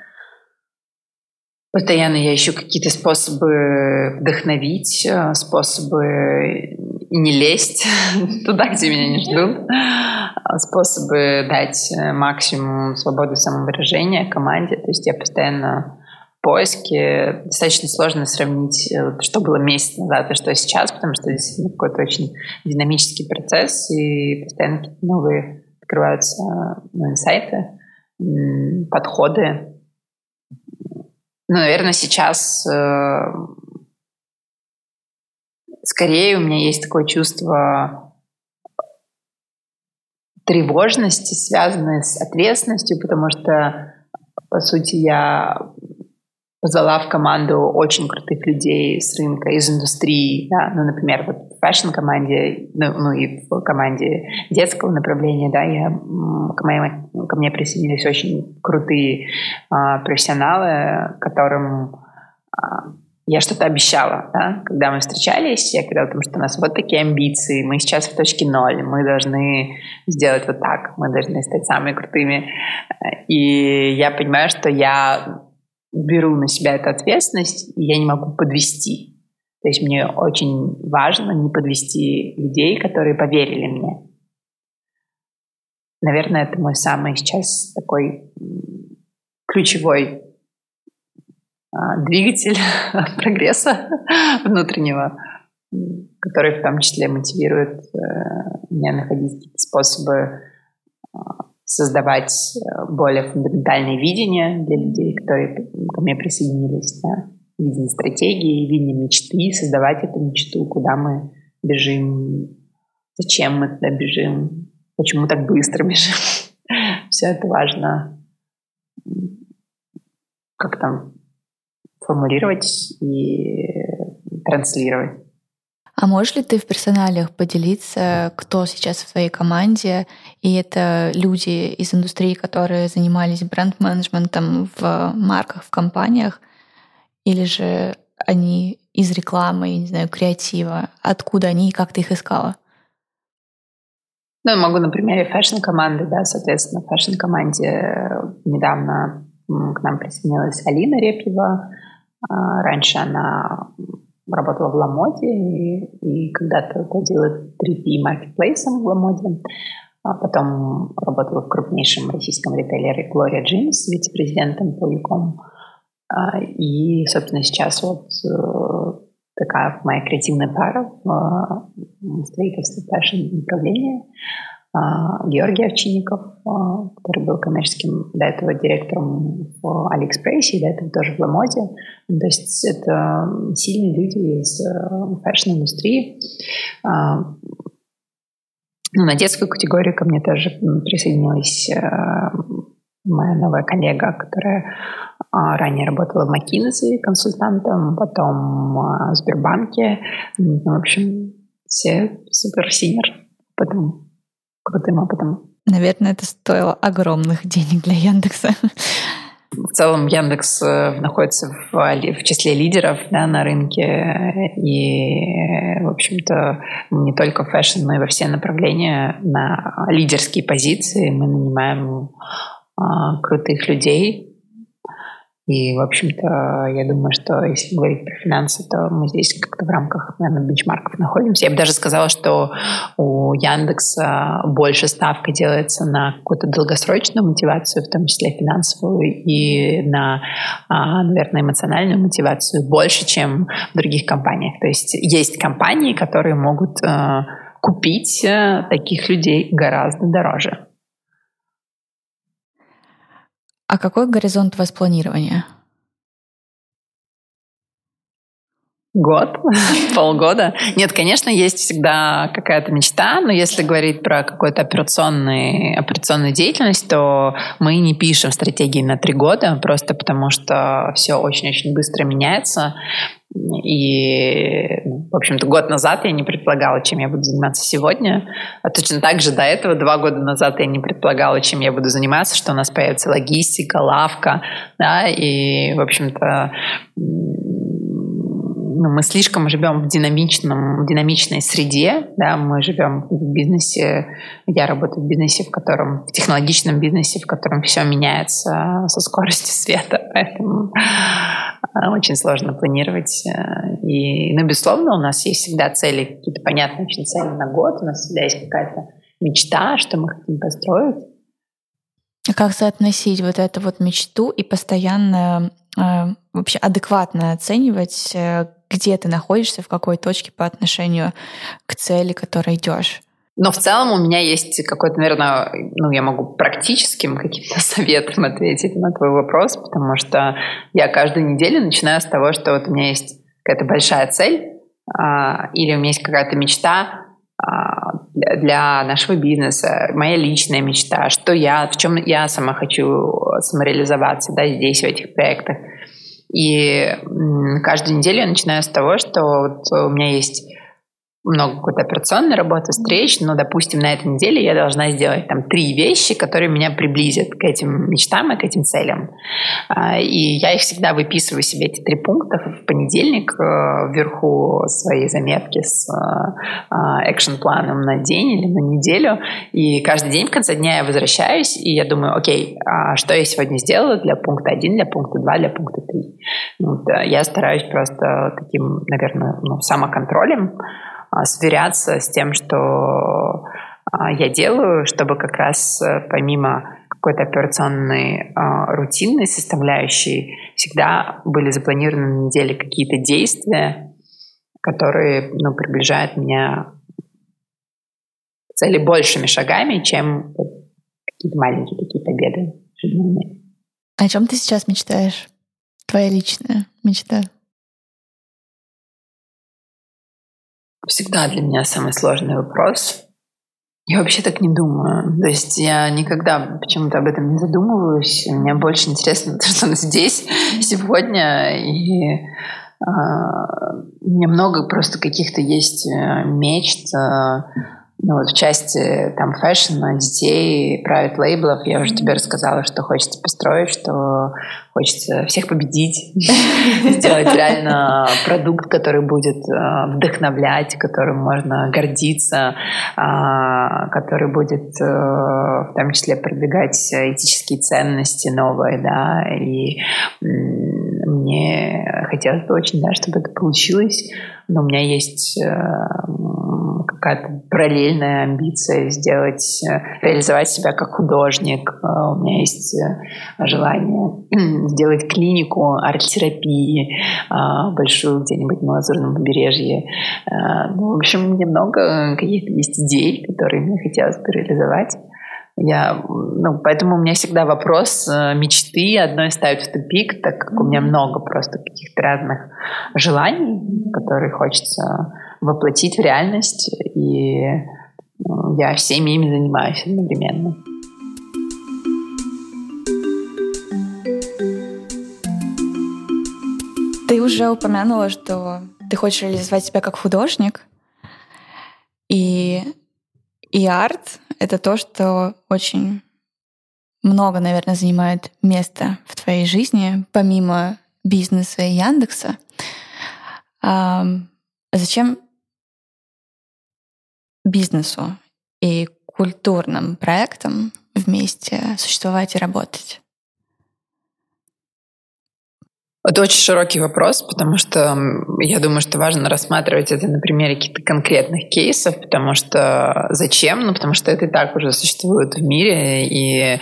Постоянно я ищу какие-то способы вдохновить, э, способы не лезть туда, где меня не ждут, а способы дать э, максимум свободы самовыражения команде. То есть я постоянно в поиске. Достаточно сложно сравнить, э, что было месяц назад и что сейчас, потому что действительно какой-то очень динамический процесс, и постоянно какие-то новые открываются ну, инсайты, подходы ну, наверное, сейчас э, скорее у меня есть такое чувство тревожности, связанное с ответственностью, потому что, по сути, я позвала в команду очень крутых людей с рынка, из индустрии, да, ну, например, вот в фэшн-команде, ну, ну, и в команде детского направления, да, я, к моей, ко мне присоединились очень крутые а, профессионалы, которым а, я что-то обещала, да, когда мы встречались, я говорила о том, что у нас вот такие амбиции, мы сейчас в точке ноль, мы должны сделать вот так, мы должны стать самыми крутыми. И я понимаю, что я беру на себя эту ответственность, и я не могу подвести. То есть мне очень важно не подвести людей, которые поверили мне. Наверное, это мой самый сейчас такой ключевой двигатель прогресса внутреннего, который в том числе мотивирует э, меня находить какие-то способы а, создавать э, более фундаментальное видение для людей, которые ко мне присоединились, да, видение стратегии, видение мечты, создавать эту мечту, куда мы бежим, зачем мы туда бежим, почему так быстро бежим. Все это важно как там формулировать и транслировать. А можешь ли ты в персоналях поделиться, кто сейчас в твоей команде? И это люди из индустрии, которые занимались бренд-менеджментом в марках, в компаниях? Или же они из рекламы, я не знаю, креатива? Откуда они и как ты их искала? Ну, могу на примере фэшн-команды, да, соответственно, в фэшн-команде недавно к нам присоединилась Алина Репьева. А, раньше она работала в Ламоде и, и когда-то руководила 3P маркетплейсом в Ламоде. А потом работала в крупнейшем российском ритейлере Gloria Jeans, вице-президентом по e-com. А, и, собственно, сейчас вот э, такая моя креативная пара в строительстве фэшн направления. А, Георгий Овчинников, а, который был коммерческим до этого директором в Алиэкспрессе, и до этого тоже в Ламоде. То есть это сильные люди из э, фэшн-индустрии. А, ну, на детскую категорию ко мне тоже присоединилась э, моя новая коллега, которая ранее работала в McKinsey консультантом, потом в Сбербанке. Ну, в общем, все супер senior. Потом крутым опытом. Наверное, это стоило огромных денег для Яндекса. В целом Яндекс э, находится в, в числе лидеров да, на рынке, и, в общем-то, не только фэшн, но и во все направления на лидерские позиции мы нанимаем а, крутых людей, и, в общем-то, я думаю, что если говорить про финансы, то мы здесь как-то в рамках, наверное, бенчмарков находимся. Я бы даже сказала, что у Яндекса больше ставка делается на какую-то долгосрочную мотивацию, в том числе финансовую, и на, а, наверное, эмоциональную мотивацию больше, чем в других компаниях. То есть есть компании, которые могут э, купить э, таких людей гораздо дороже. А какой горизонт воспланирования? Год, полгода. Нет, конечно, есть всегда какая-то мечта, но если говорить про какую-то операционную, операционную деятельность, то мы не пишем стратегии на три года, просто потому что все очень-очень быстро меняется. И, в общем-то, год назад я не предполагала, чем я буду заниматься сегодня. А точно так же до этого, два года назад я не предполагала, чем я буду заниматься, что у нас появится логистика, лавка, да, и, в общем-то, ну, мы слишком живем в динамичном, в динамичной среде, да, мы живем в бизнесе, я работаю в бизнесе, в котором, в технологичном бизнесе, в котором все меняется со скоростью света, поэтому а, очень сложно планировать. Э, и, ну, безусловно, у нас есть всегда цели, какие-то понятные очень цели на год, у нас всегда есть какая-то мечта, что мы хотим построить. А как соотносить вот эту вот мечту и постоянно э, вообще адекватно оценивать, э, где ты находишься, в какой точке по отношению к цели, которой идешь? Но в целом у меня есть какой-то, наверное, ну, я могу практическим каким-то советом ответить на твой вопрос, потому что я каждую неделю начинаю с того, что вот у меня есть какая-то большая цель, а, или у меня есть какая-то мечта а, для, для нашего бизнеса, моя личная мечта, что я, в чем я сама хочу самореализоваться, да, здесь, в этих проектах. И каждую неделю я начинаю с того, что вот у меня есть много какой-то операционной работы, встреч, но, допустим, на этой неделе я должна сделать там три вещи, которые меня приблизят к этим мечтам и к этим целям. А, и я их всегда выписываю себе, эти три пункта, в понедельник э, вверху своей заметки с экшен-планом на день или на неделю. И каждый день в конце дня я возвращаюсь, и я думаю, окей, а что я сегодня сделала для пункта 1, для пункта 2, для пункта 3. Вот, я стараюсь просто таким, наверное, ну, самоконтролем а, сверяться с тем, что а, я делаю, чтобы как раз э, помимо какой-то операционной а, рутинной составляющей всегда были запланированы на неделе какие-то действия, которые ну, приближают меня к цели большими шагами, чем какие-то маленькие такие победы О чем ты сейчас мечтаешь? Твоя личная мечта? Всегда для меня самый сложный вопрос. Я вообще так не думаю. То есть я никогда почему-то об этом не задумываюсь. Мне больше интересно, что он здесь сегодня. И э, у меня много просто каких-то есть э, мечт. Э, ну, вот в части там фэшна, детей, private лейблов. Я уже тебе рассказала, что хочется построить, что хочется всех победить, сделать реально продукт, который будет э, вдохновлять, которым можно гордиться, а, который будет э, в том числе продвигать этические ценности новые, да, и мне хотелось бы очень, да, чтобы это получилось, но у меня есть э, какая-то параллельная амбиция сделать, реализовать себя как художник. У меня есть желание сделать клинику арт-терапии большую где-нибудь на Лазурном побережье. Ну, в общем, немного каких-то есть идей, которые мне хотелось бы реализовать. Я, ну, поэтому у меня всегда вопрос э, мечты. Одной ставить в тупик, так как у меня много просто каких-то разных желаний, которые хочется воплотить в реальность, и ну, я всеми ими занимаюсь одновременно. Ты уже упомянула, что ты хочешь реализовать себя как художник, и, и арт — это то, что очень много, наверное, занимает место в твоей жизни, помимо бизнеса и Яндекса. А зачем бизнесу и культурным проектам вместе существовать и работать? Это очень широкий вопрос, потому что я думаю, что важно рассматривать это на примере каких-то конкретных кейсов, потому что зачем? Ну, потому что это и так уже существует в мире, и э,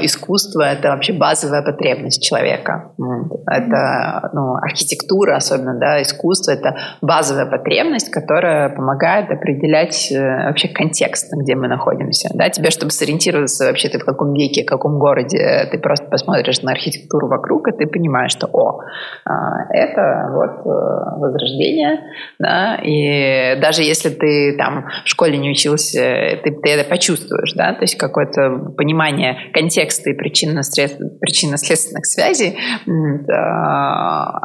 искусство — это вообще базовая потребность человека. Это ну, архитектура особенно, да, искусство — это базовая потребность, которая помогает определять э, вообще контекст, где мы находимся. Да? Тебе, чтобы сориентироваться вообще ты в каком веке, в каком городе, ты просто посмотришь на архитектуру вокруг, и ты понимаешь, что а, это вот э, возрождение, да, и даже если ты там в школе не учился, ты, ты это почувствуешь, да, то есть какое-то понимание контекста и причинно-следственных связей, да,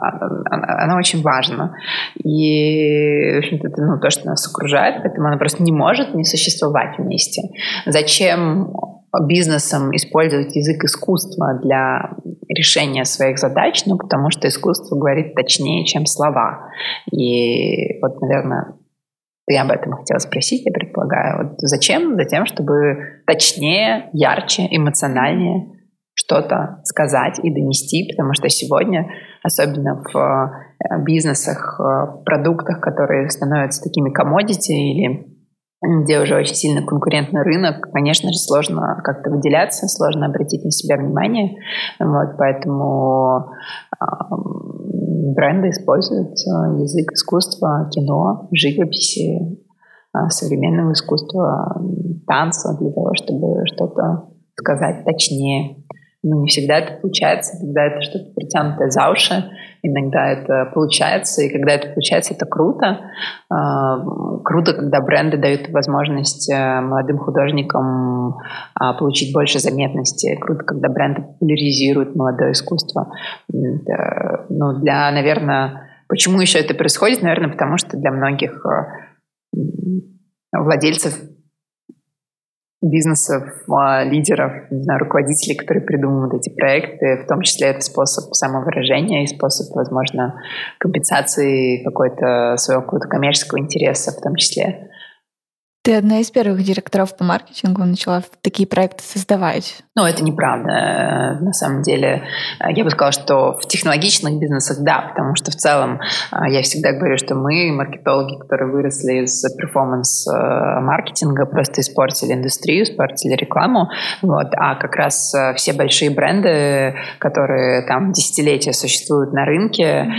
оно очень важно. И, в общем-то, это ну, то, что нас окружает, поэтому оно просто не может не существовать вместе. Зачем бизнесам использовать язык искусства для решения своих задач, ну, потому что искусство говорит точнее, чем слова. И вот, наверное, я об этом хотела спросить, я предполагаю. Вот зачем? Затем, чтобы точнее, ярче, эмоциональнее что-то сказать и донести, потому что сегодня, особенно в э, бизнесах, в продуктах, которые становятся такими комодити или где уже очень сильно конкурентный рынок, конечно же, сложно как-то выделяться, сложно обратить на себя внимание. Вот, поэтому э, бренды используют язык искусства, кино, живописи, э, современного искусства, танца для того, чтобы что-то сказать точнее. Но не всегда это получается, когда это что-то притянутое за уши, иногда это получается, и когда это получается, это круто. А, круто, когда бренды дают возможность э, молодым художникам а, получить больше заметности. Круто, когда бренды популяризируют молодое искусство. Ну, для, наверное, почему еще это происходит? Наверное, потому что для многих э, владельцев бизнесов, а, лидеров, не знаю, руководителей, которые придумывают эти проекты. В том числе это способ самовыражения и способ, возможно, компенсации какой-то своего какого-то коммерческого интереса в том числе. Ты одна из первых директоров по маркетингу начала такие проекты создавать. Ну, это неправда. На самом деле, я бы сказала, что в технологичных бизнесах да, потому что в целом а, я всегда говорю, что мы, маркетологи, которые выросли из перформанс-маркетинга, просто испортили индустрию, испортили рекламу. Вот. А как раз все большие бренды, которые там десятилетия существуют на рынке,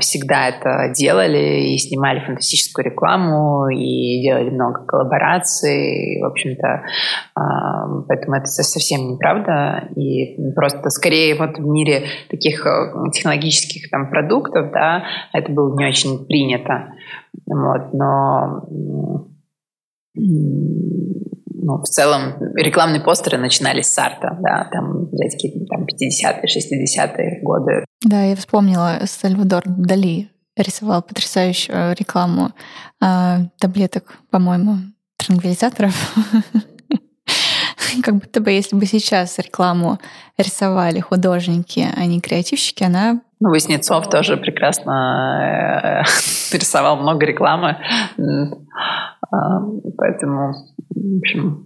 всегда это делали и снимали фантастическую рекламу, и делали много коллабораций. В общем-то, поэтому это совсем совсем неправда. И просто скорее вот в мире таких э, технологических там продуктов, да, это было не очень принято. Вот, но ну, в целом рекламные постеры начинались с арта, да, там, взять какие-то там 50-е, 60-е годы. Да, я вспомнила, Сальвадор Дали рисовал потрясающую рекламу э, таблеток, по-моему, транквилизаторов. как будто бы если бы сейчас рекламу рисовали художники, а не креативщики, она... Ну, Воснецов тоже прекрасно э, рисовал много рекламы, а, поэтому, в общем...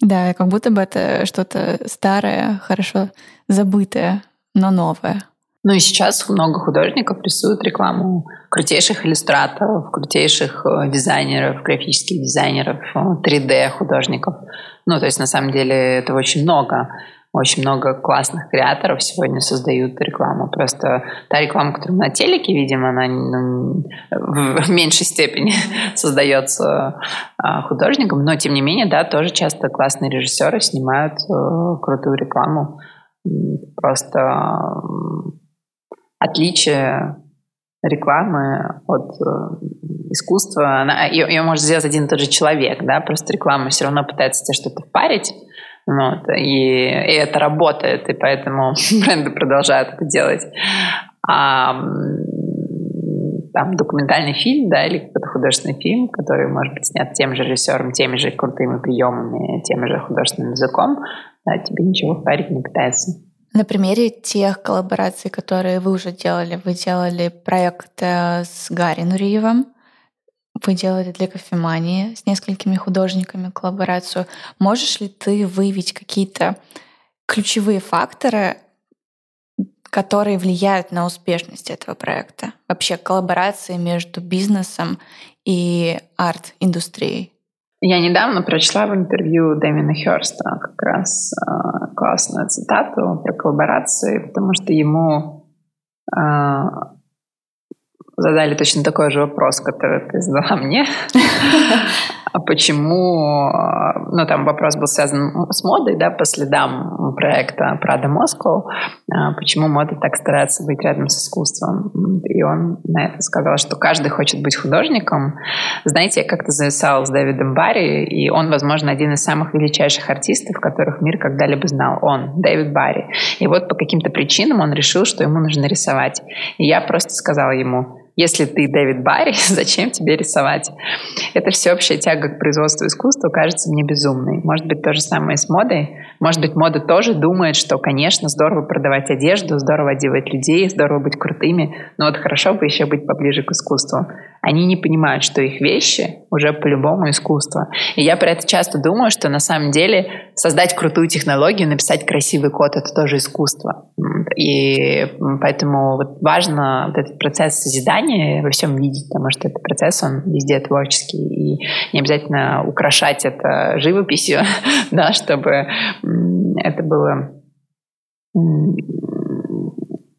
Да, как будто бы это что-то старое, хорошо забытое, но новое. Ну и сейчас много художников рисуют рекламу крутейших иллюстраторов, крутейших э, дизайнеров, графических дизайнеров, 3D-художников. Э, ну, то есть на самом деле это очень много. Очень много классных креаторов сегодня создают рекламу. Просто та реклама, которую мы на телеке видим, она ну, в меньшей степени создается а, художником. Но, тем не менее, да, тоже часто классные режиссеры снимают э, крутую рекламу. Просто отличие рекламы от э, искусства, она, ее, ее может сделать один и тот же человек, да, просто реклама все равно пытается тебе что-то впарить, вот, и, и это работает, и поэтому бренды продолжают это делать. А там документальный фильм, да, или какой-то художественный фильм, который может быть снят тем же режиссером, теми же крутыми приемами, тем же художественным языком, да, тебе ничего впарить не пытается. На примере тех коллабораций, которые вы уже делали, вы делали проект э, с Гарри Нуриевым, вы делали для кофемании с несколькими художниками коллаборацию. Можешь ли ты выявить какие-то ключевые факторы, которые влияют на успешность этого проекта? Вообще коллаборации между бизнесом и арт-индустрией? Я недавно прочла в интервью Дэмина Хёрста как раз э, классную цитату про коллаборации, потому что ему э, задали точно такой же вопрос, который ты задала мне. А почему, ну там вопрос был связан с модой, да, по следам проекта Prada Moscow, а почему мода так старается быть рядом с искусством. И он на это сказал, что каждый хочет быть художником. Знаете, я как-то зависала с Дэвидом Барри, и он, возможно, один из самых величайших артистов, которых мир когда-либо знал. Он, Дэвид Барри. И вот по каким-то причинам он решил, что ему нужно рисовать. И я просто сказала ему, Если ты Дэвид Барри, зачем тебе рисовать? Это всеобщая тяга к производству искусства кажется мне безумной. Может быть, то же самое с модой? Может быть, мода тоже думает, что, конечно, здорово продавать одежду, здорово одевать людей, здорово быть крутыми, но вот хорошо бы еще быть поближе к искусству. Они не понимают, что их вещи уже по-любому искусство. И я про это часто думаю, что на самом деле создать крутую технологию, написать красивый код — это тоже искусство. И поэтому вот важно вот этот процесс созидания во всем видеть, потому что этот процесс, он везде творческий. И не обязательно украшать это живописью, да, чтобы это было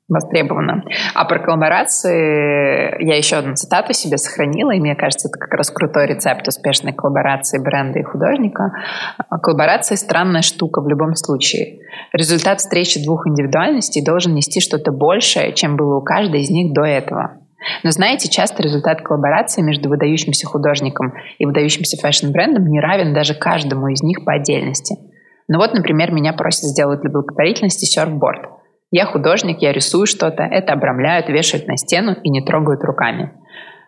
востребовано. А про коллаборации я еще одну цитату себе сохранила, и мне кажется, это как раз крутой рецепт успешной коллаборации бренда и художника. Коллаборация — странная штука в любом случае. Результат встречи двух индивидуальностей должен нести что-то большее, чем было у каждой из них до этого. Но знаете, часто результат коллаборации между выдающимся художником и выдающимся фэшн-брендом не равен даже каждому из них по отдельности. Ну вот, например, меня просят сделать для благотворительности серфборд — я художник, я рисую что-то, это обрамляют, вешают на стену и не трогают руками.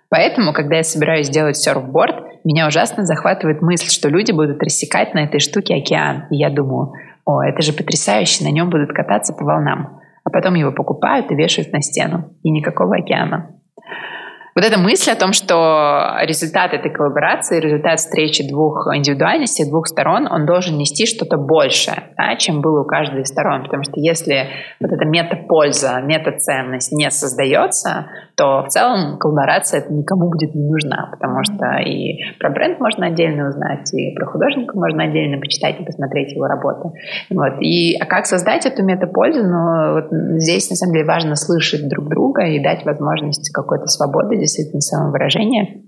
Поэтому, когда я собираюсь сделать серфборд, меня ужасно захватывает мысль, что люди будут рассекать на этой штуке океан. И я думаю, о, это же потрясающе, на нем будут кататься по волнам. А потом его покупают и вешают на стену. И никакого океана вот эта мысль о том, что результат этой коллаборации, результат встречи двух индивидуальностей, двух сторон, он должен нести что-то большее, да, чем было у каждой из сторон. Потому что если вот эта метапольза, метаценность не создается, то в целом коллаборация это никому будет не нужна, потому что и про бренд можно отдельно узнать, и про художника можно отдельно почитать и посмотреть его работы. Вот. И, а как создать эту метапользу? Ну, вот здесь, на самом деле, важно слышать друг друга и дать возможность какой-то свободы действительно самовыражения.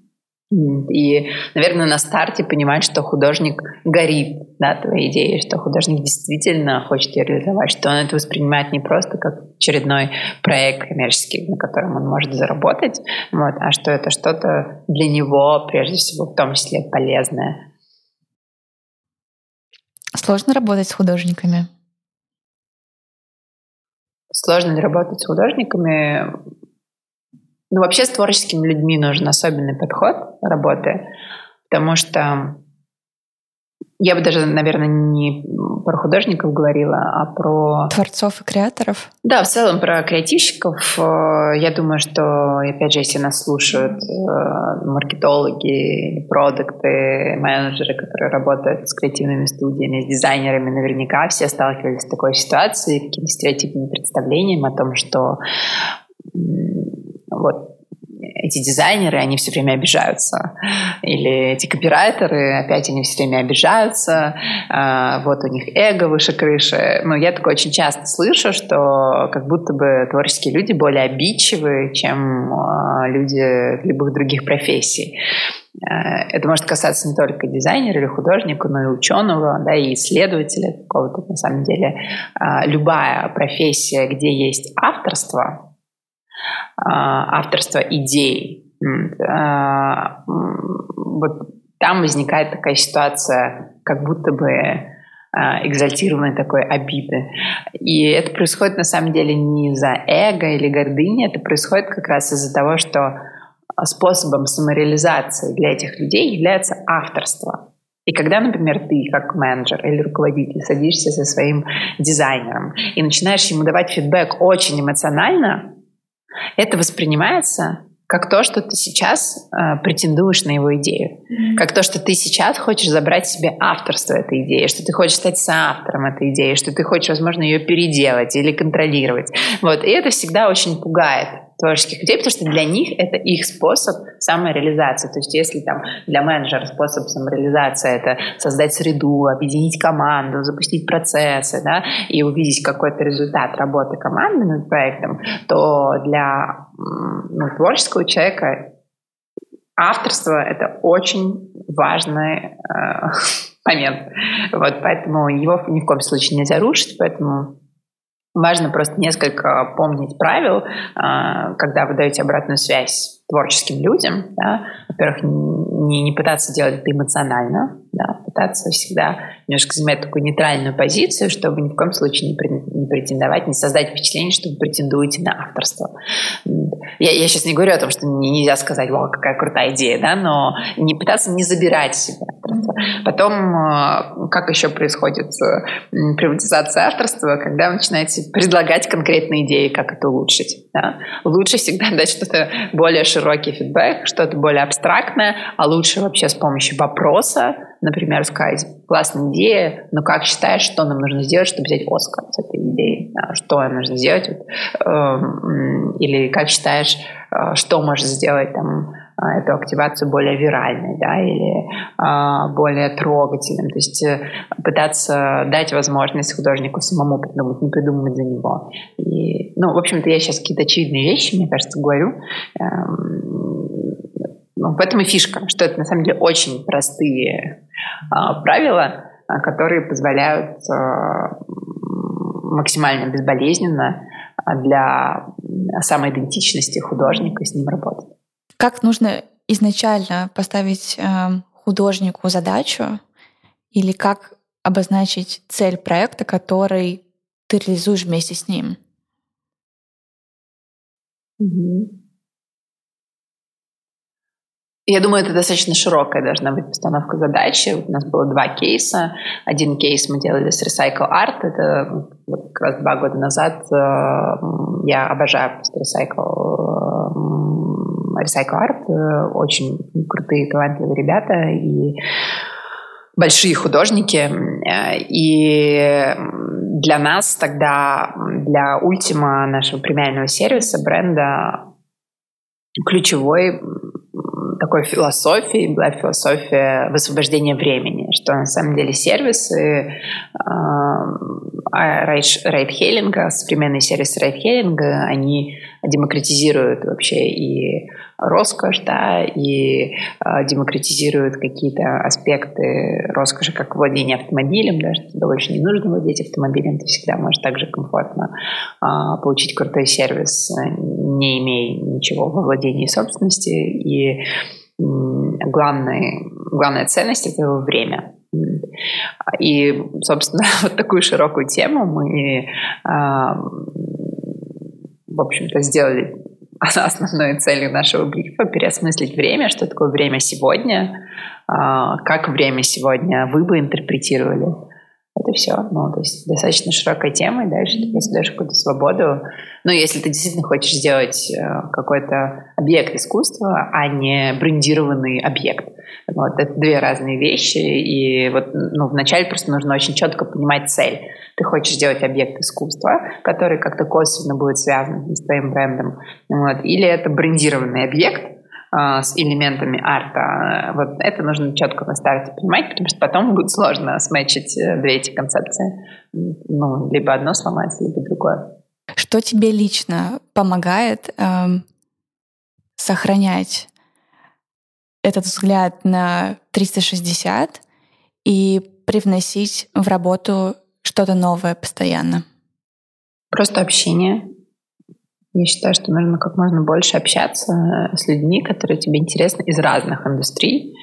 И, наверное, на старте понимать, что художник горит да, твоей идеей, что художник действительно хочет ее реализовать, что он это воспринимает не просто как очередной проект коммерческий, на котором он может заработать, вот, а что это что-то для него, прежде всего, в том числе полезное. Сложно работать с художниками? Сложно ли работать с художниками? Ну, вообще с творческими людьми нужен особенный подход работы, потому что я бы даже, наверное, не про художников говорила, а про... Творцов и креаторов? Да, в целом про креативщиков. Э, я думаю, что, опять же, если нас слушают э, маркетологи, продукты, менеджеры, которые работают с креативными студиями, с дизайнерами, наверняка все сталкивались с такой ситуацией, каким-то стереотипным представлением о том, что вот эти дизайнеры, они все время обижаются. Или эти копирайтеры, опять они все время обижаются. А, вот у них эго выше крыши. Ну, я такое очень часто слышу, что как будто бы творческие люди более обидчивы, чем а, люди любых других профессий. А, это может касаться не только дизайнера или художника, но и ученого, да, и исследователя какого-то, на самом деле. Любая профессия, где есть авторство, а, авторства идей. А, вот там возникает такая ситуация, как будто бы а, экзальтированной такой обиды. И это происходит на самом деле не из-за эго или гордыни, это происходит как раз из-за того, что способом самореализации для этих людей является авторство. И когда, например, ты как менеджер или руководитель садишься со своим дизайнером и начинаешь ему давать фидбэк очень эмоционально, это воспринимается как то, что ты сейчас э, претендуешь на его идею, mm-hmm. как то, что ты сейчас хочешь забрать себе авторство этой идеи, что ты хочешь стать соавтором этой идеи, что ты хочешь, возможно, ее переделать или контролировать. Вот. И это всегда очень пугает творческих людей, потому что для них это их способ самореализации. То есть если там для менеджера способ самореализации — это создать среду, объединить команду, запустить процессы да, и увидеть какой-то результат работы команды над проектом, то для ну, творческого человека авторство — это очень важный э, момент. Вот, поэтому его ни в коем случае нельзя рушить, поэтому Важно просто несколько помнить правил, а, когда вы даете обратную связь творческим людям. Да. Во-первых, не, не пытаться делать это эмоционально, да, пытаться всегда немножко занимать такую нейтральную позицию, чтобы ни в коем случае не, не претендовать, не создать впечатление, что вы претендуете на авторство. Я, я сейчас не говорю о том, что нельзя сказать, вау, какая крутая идея, да, но не пытаться не забирать себя авторство. Потом, э, как еще происходит э, приватизация авторства, когда вы начинаете предлагать конкретные идеи, как это улучшить. Да? Лучше всегда дать что-то более широкий фидбэк, что-то более абстрактное, а лучше вообще с помощью вопроса, например, сказать, классная идея, но как считаешь, что нам нужно сделать, чтобы взять Оскар с этой идеей? Что нужно сделать? Эм, или как считаешь, э, что может сделать там а, эту активацию более виральной, да, или а, более трогательным. То есть э, пытаться дать возможность художнику самому придумать, не придумывать за него. И, ну, в общем-то, я сейчас какие-то очевидные вещи, мне кажется, говорю. Эм, ну, в этом и фишка, что это на самом деле очень простые а, правила, которые позволяют максимально безболезненно для самоидентичности художника с ним работать. Как нужно изначально поставить э, художнику задачу или как обозначить цель проекта, который ты реализуешь вместе с ним? Я думаю, это достаточно широкая должна быть постановка задачи. У нас было два кейса. Один кейс мы делали с Recycle Art. Это вот как раз два года назад. Э, я обожаю просто Recycle Recycle Art, э, очень крутые, талантливые ребята и большие художники. Э, и для нас тогда, для Ультима, нашего премиального сервиса, бренда, ключевой такой философией была философия высвобождения времени, что на самом деле сервисы рейд-хейлинга, э, современные сервисы рейд-хейлинга, они демократизируют вообще и роскошь, да, и э, демократизируют какие-то аспекты роскоши, как владение автомобилем, да, что тебе больше не нужно владеть автомобилем, ты всегда можешь также комфортно э, получить крутой сервис, не имея ничего во владении собственности, и э, главный, главная ценность — это время. И, собственно, вот такую широкую тему мы, э, в общем-то, сделали основной целью нашего брифа переосмыслить время, что такое время сегодня, а, как время сегодня вы бы интерпретировали. Это все. Ну, то есть достаточно широкая тема, и дальше ты просто даешь какую-то свободу. Ну, если ты действительно хочешь сделать э, какой-то объект искусства, а не брендированный объект. Вот, это две разные вещи, и вот ну, вначале просто нужно очень четко понимать цель. Ты хочешь сделать объект искусства, который как-то косвенно будет связан с твоим брендом, вот, или это брендированный объект, с элементами арта. Вот это нужно четко на старте понимать, потому что потом будет сложно сметчить э, две эти концепции. Ну, либо одно сломается, либо другое. Что тебе лично помогает эм, сохранять этот взгляд на 360 и привносить в работу что-то новое постоянно? Просто общение. Я считаю, что нужно как можно больше общаться с людьми, которые тебе интересны из разных индустрий,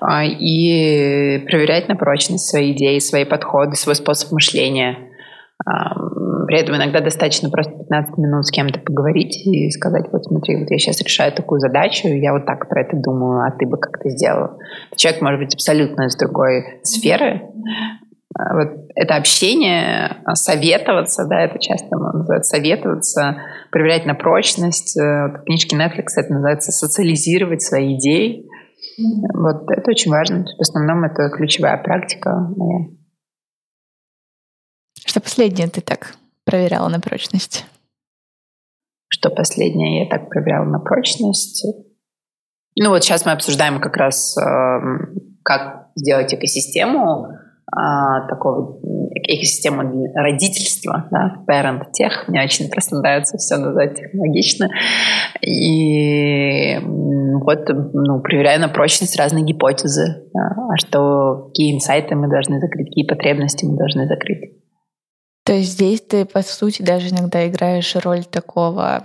а, и проверять на прочность свои идеи, свои подходы, свой способ мышления. При этом иногда достаточно просто 15 минут с кем-то поговорить и сказать, вот смотри, вот я сейчас решаю такую задачу, я вот так про это думаю, а ты бы как то сделал. Человек может быть абсолютно из другой сферы. Вот это общение, советоваться, да, это часто называют советоваться, проверять на прочность. Э, вот в книжке Netflix это называется социализировать свои идеи. Вот это очень важно. В основном это ключевая практика моя. Что последнее ты так проверяла на прочность? Что последнее я так проверяла на прочность? Ну вот сейчас мы обсуждаем как раз, э, как сделать экосистему э, такого экосистему родительства, да, parent тех. Мне очень просто нравится все назвать технологично. И вот, ну, проверяю на прочность разные гипотезы. Да, а что, какие инсайты мы должны закрыть, какие потребности мы должны закрыть. То есть здесь ты, по сути, даже иногда играешь роль такого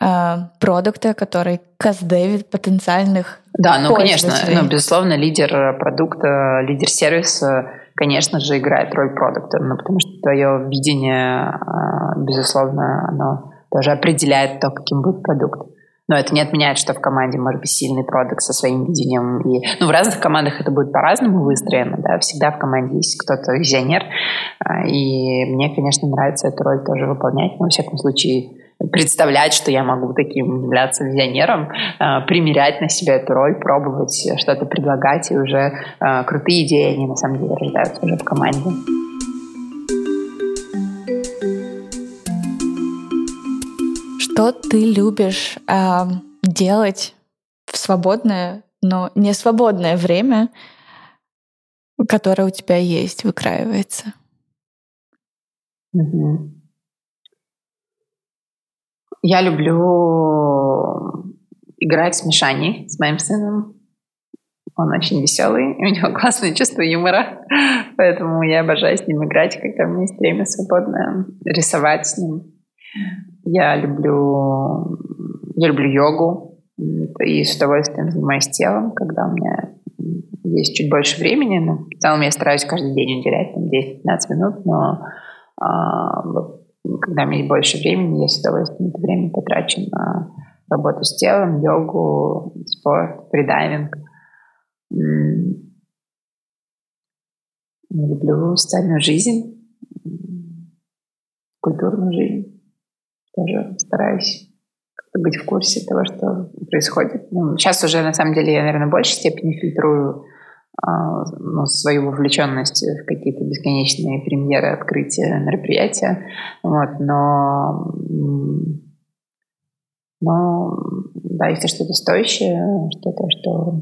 э, продукта, который каздевит потенциальных Да, ну, конечно, ну, безусловно, лидер продукта, лидер сервиса, конечно же, играет роль продукта, ну, потому что твое видение, э, безусловно, оно тоже определяет то, каким будет продукт. Но это не отменяет, что в команде может быть сильный продукт со своим видением. И, ну, в разных командах это будет по-разному выстроено, да, всегда в команде есть кто-то визионер, а, и мне, конечно, нравится эту роль тоже выполнять, но, во всяком случае, представлять, что я могу таким являться визионером, а, примерять на себя эту роль, пробовать что-то предлагать, и уже а, крутые идеи, они на самом деле рождаются уже в команде. Что ты любишь э, делать в свободное, но не свободное время, которое у тебя есть, выкраивается? Угу. Я люблю играть с Мишаней, с моим сыном. Он очень веселый, у него классное чувство юмора, поэтому я обожаю с ним играть, когда у меня есть время свободное, рисовать с ним. Я люблю, я люблю йогу и с удовольствием занимаюсь телом, когда у меня есть чуть больше времени. Но в целом я стараюсь каждый день уделять там, 10-15 минут, но а, вот, когда у меня есть больше времени, я с удовольствием это время потрачу на работу с телом, йогу, спорт, фридайвинг. Люблю социальную жизнь, культурную жизнь тоже стараюсь быть в курсе того, что происходит. Ну, сейчас уже, на самом деле, я, наверное, в большей степени фильтрую ну, свою вовлеченность в какие-то бесконечные премьеры, открытия, мероприятия. Вот, но, но да, если что-то стоящее, что-то, что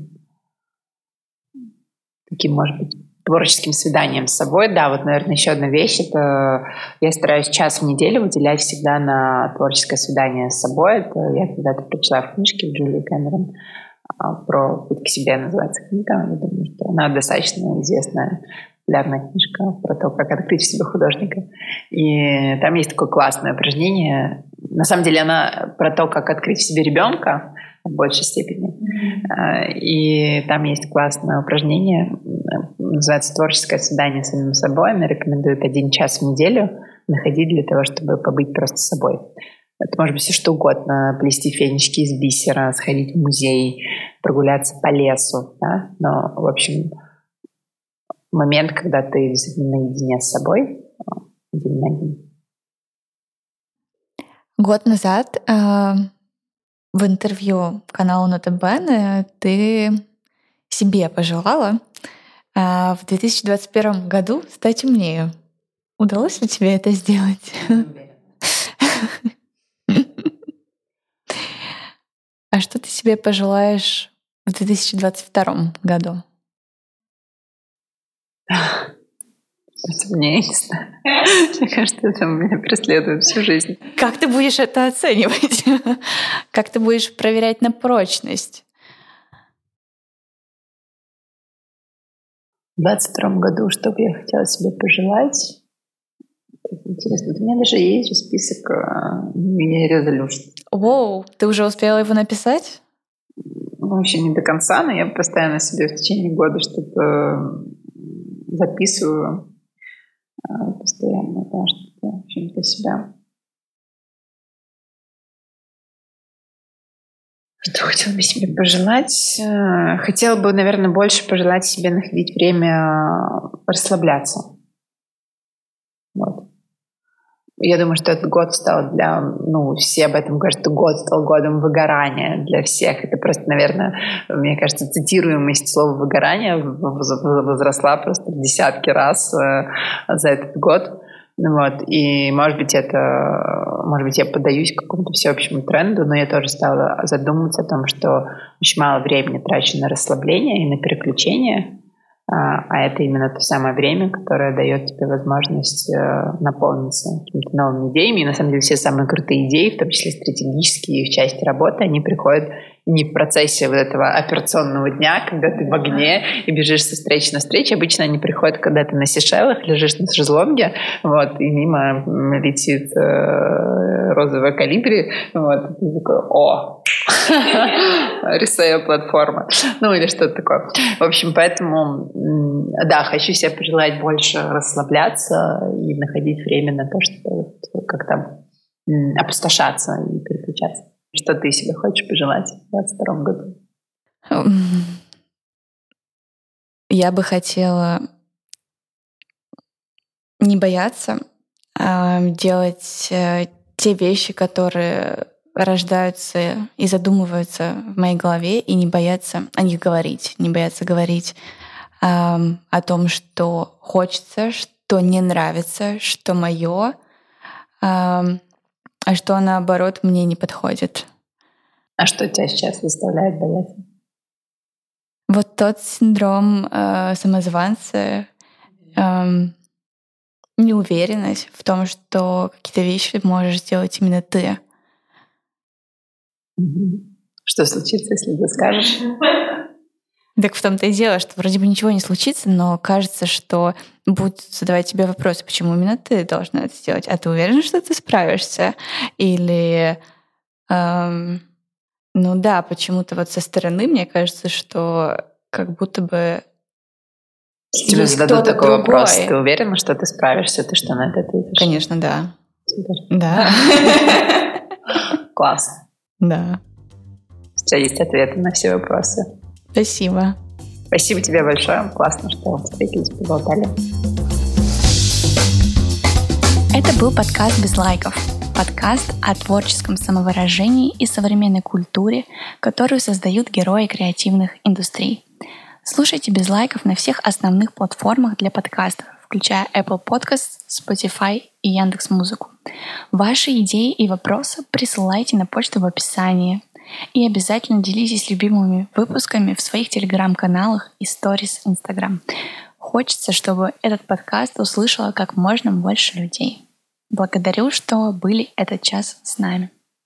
таким, может быть, творческим свиданием с собой. Да, вот, наверное, еще одна вещь, это я стараюсь час в неделю выделять всегда на творческое свидание с собой. Это я когда-то прочла в книжке Джулии Кэмерон а, про «Путь к себе» называется книга. Я думаю, что она достаточно известная популярная книжка про то, как открыть в себе художника. И там есть такое классное упражнение. На самом деле она про то, как открыть в себе ребенка в большей степени. Mm-hmm. И там есть классное упражнение, называется «Творческое свидание с самим собой». Она рекомендует один час в неделю находить для того, чтобы побыть просто собой. Это может быть все что угодно. Плести фенечки из бисера, сходить в музей, прогуляться по лесу. Да? Но, в общем, момент, когда ты действительно наедине с собой, один на один. Год назад э, в интервью каналу Нотабен ты себе пожелала э, в 2021 году стать умнее. Удалось ли тебе это сделать? А что ты себе пожелаешь в 2022 году? Мне не знаю. Мне кажется, это меня преследует всю жизнь. Как ты будешь это оценивать? Как ты будешь проверять на прочность? В 22 году что бы я хотела себе пожелать? Интересно, у меня даже есть список мини резолюшн. Воу, ты уже успела его написать? Ну, еще не до конца, но я постоянно себе в течение года что-то записываю а, постоянно, да, что-то в общем для себя. Что хотела бы себе пожелать? Э, хотела бы, наверное, больше пожелать себе находить время расслабляться. Вот. Я думаю, что этот год стал для, ну, все об этом говорят, что год стал годом выгорания для всех. Это просто, наверное, мне кажется, цитируемость слова выгорание возросла просто в десятки раз э, за этот год. Вот. И, может быть, это, может быть, я поддаюсь какому-то всеобщему тренду, но я тоже стала задумываться о том, что очень мало времени трачу на расслабление и на переключение. А, а это именно то самое время, которое дает тебе возможность э, наполниться какими-то новыми идеями. И на самом деле все самые крутые идеи, в том числе стратегические в части работы, они приходят не в процессе вот этого операционного дня, когда ты в огне и бежишь со встречи на встречу. Обычно они приходят, когда ты на Сешелах, лежишь на шезлонге, вот, и мимо летит э, розовая калибри, вот, и ты такой, о, ресейл платформа, ну или что-то такое. В общем, поэтому, да, хочу себе пожелать больше расслабляться и находить время на то, чтобы как-то опустошаться и переключаться. Что ты себе хочешь пожелать в 2022 году? Я бы хотела не бояться а делать э, те вещи, которые рождаются и задумываются в моей голове, и не бояться о них говорить, не бояться говорить эм, о том, что хочется, что не нравится, что мое, эм, а что наоборот мне не подходит. А что тебя сейчас заставляет бояться? Вот тот синдром э, самозванца, э, неуверенность в том, что какие-то вещи можешь сделать именно ты. Что случится, если ты скажешь? Так в том-то и дело, что вроде бы ничего не случится, но кажется, что будут задавать тебе вопросы, почему именно ты должна это сделать. А ты уверена, что ты справишься? Или, эм, ну да, почему-то вот со стороны мне кажется, что как будто бы Тебе зададут такой другой. вопрос. Ты уверена, что ты справишься? Ты что на это ответишь? Конечно, да. Супер. Да. Класс. Да. У тебя есть ответы на все вопросы. Спасибо. Спасибо тебе большое. Классно, что встретились, поболтали. Это был подкаст «Без лайков». Подкаст о творческом самовыражении и современной культуре, которую создают герои креативных индустрий. Слушайте без лайков на всех основных платформах для подкастов, включая Apple Podcasts, Spotify и Яндекс Музыку. Ваши идеи и вопросы присылайте на почту в описании. И обязательно делитесь любимыми выпусками в своих телеграм-каналах и сторис Инстаграм. Хочется, чтобы этот подкаст услышало как можно больше людей. Благодарю, что были этот час с нами.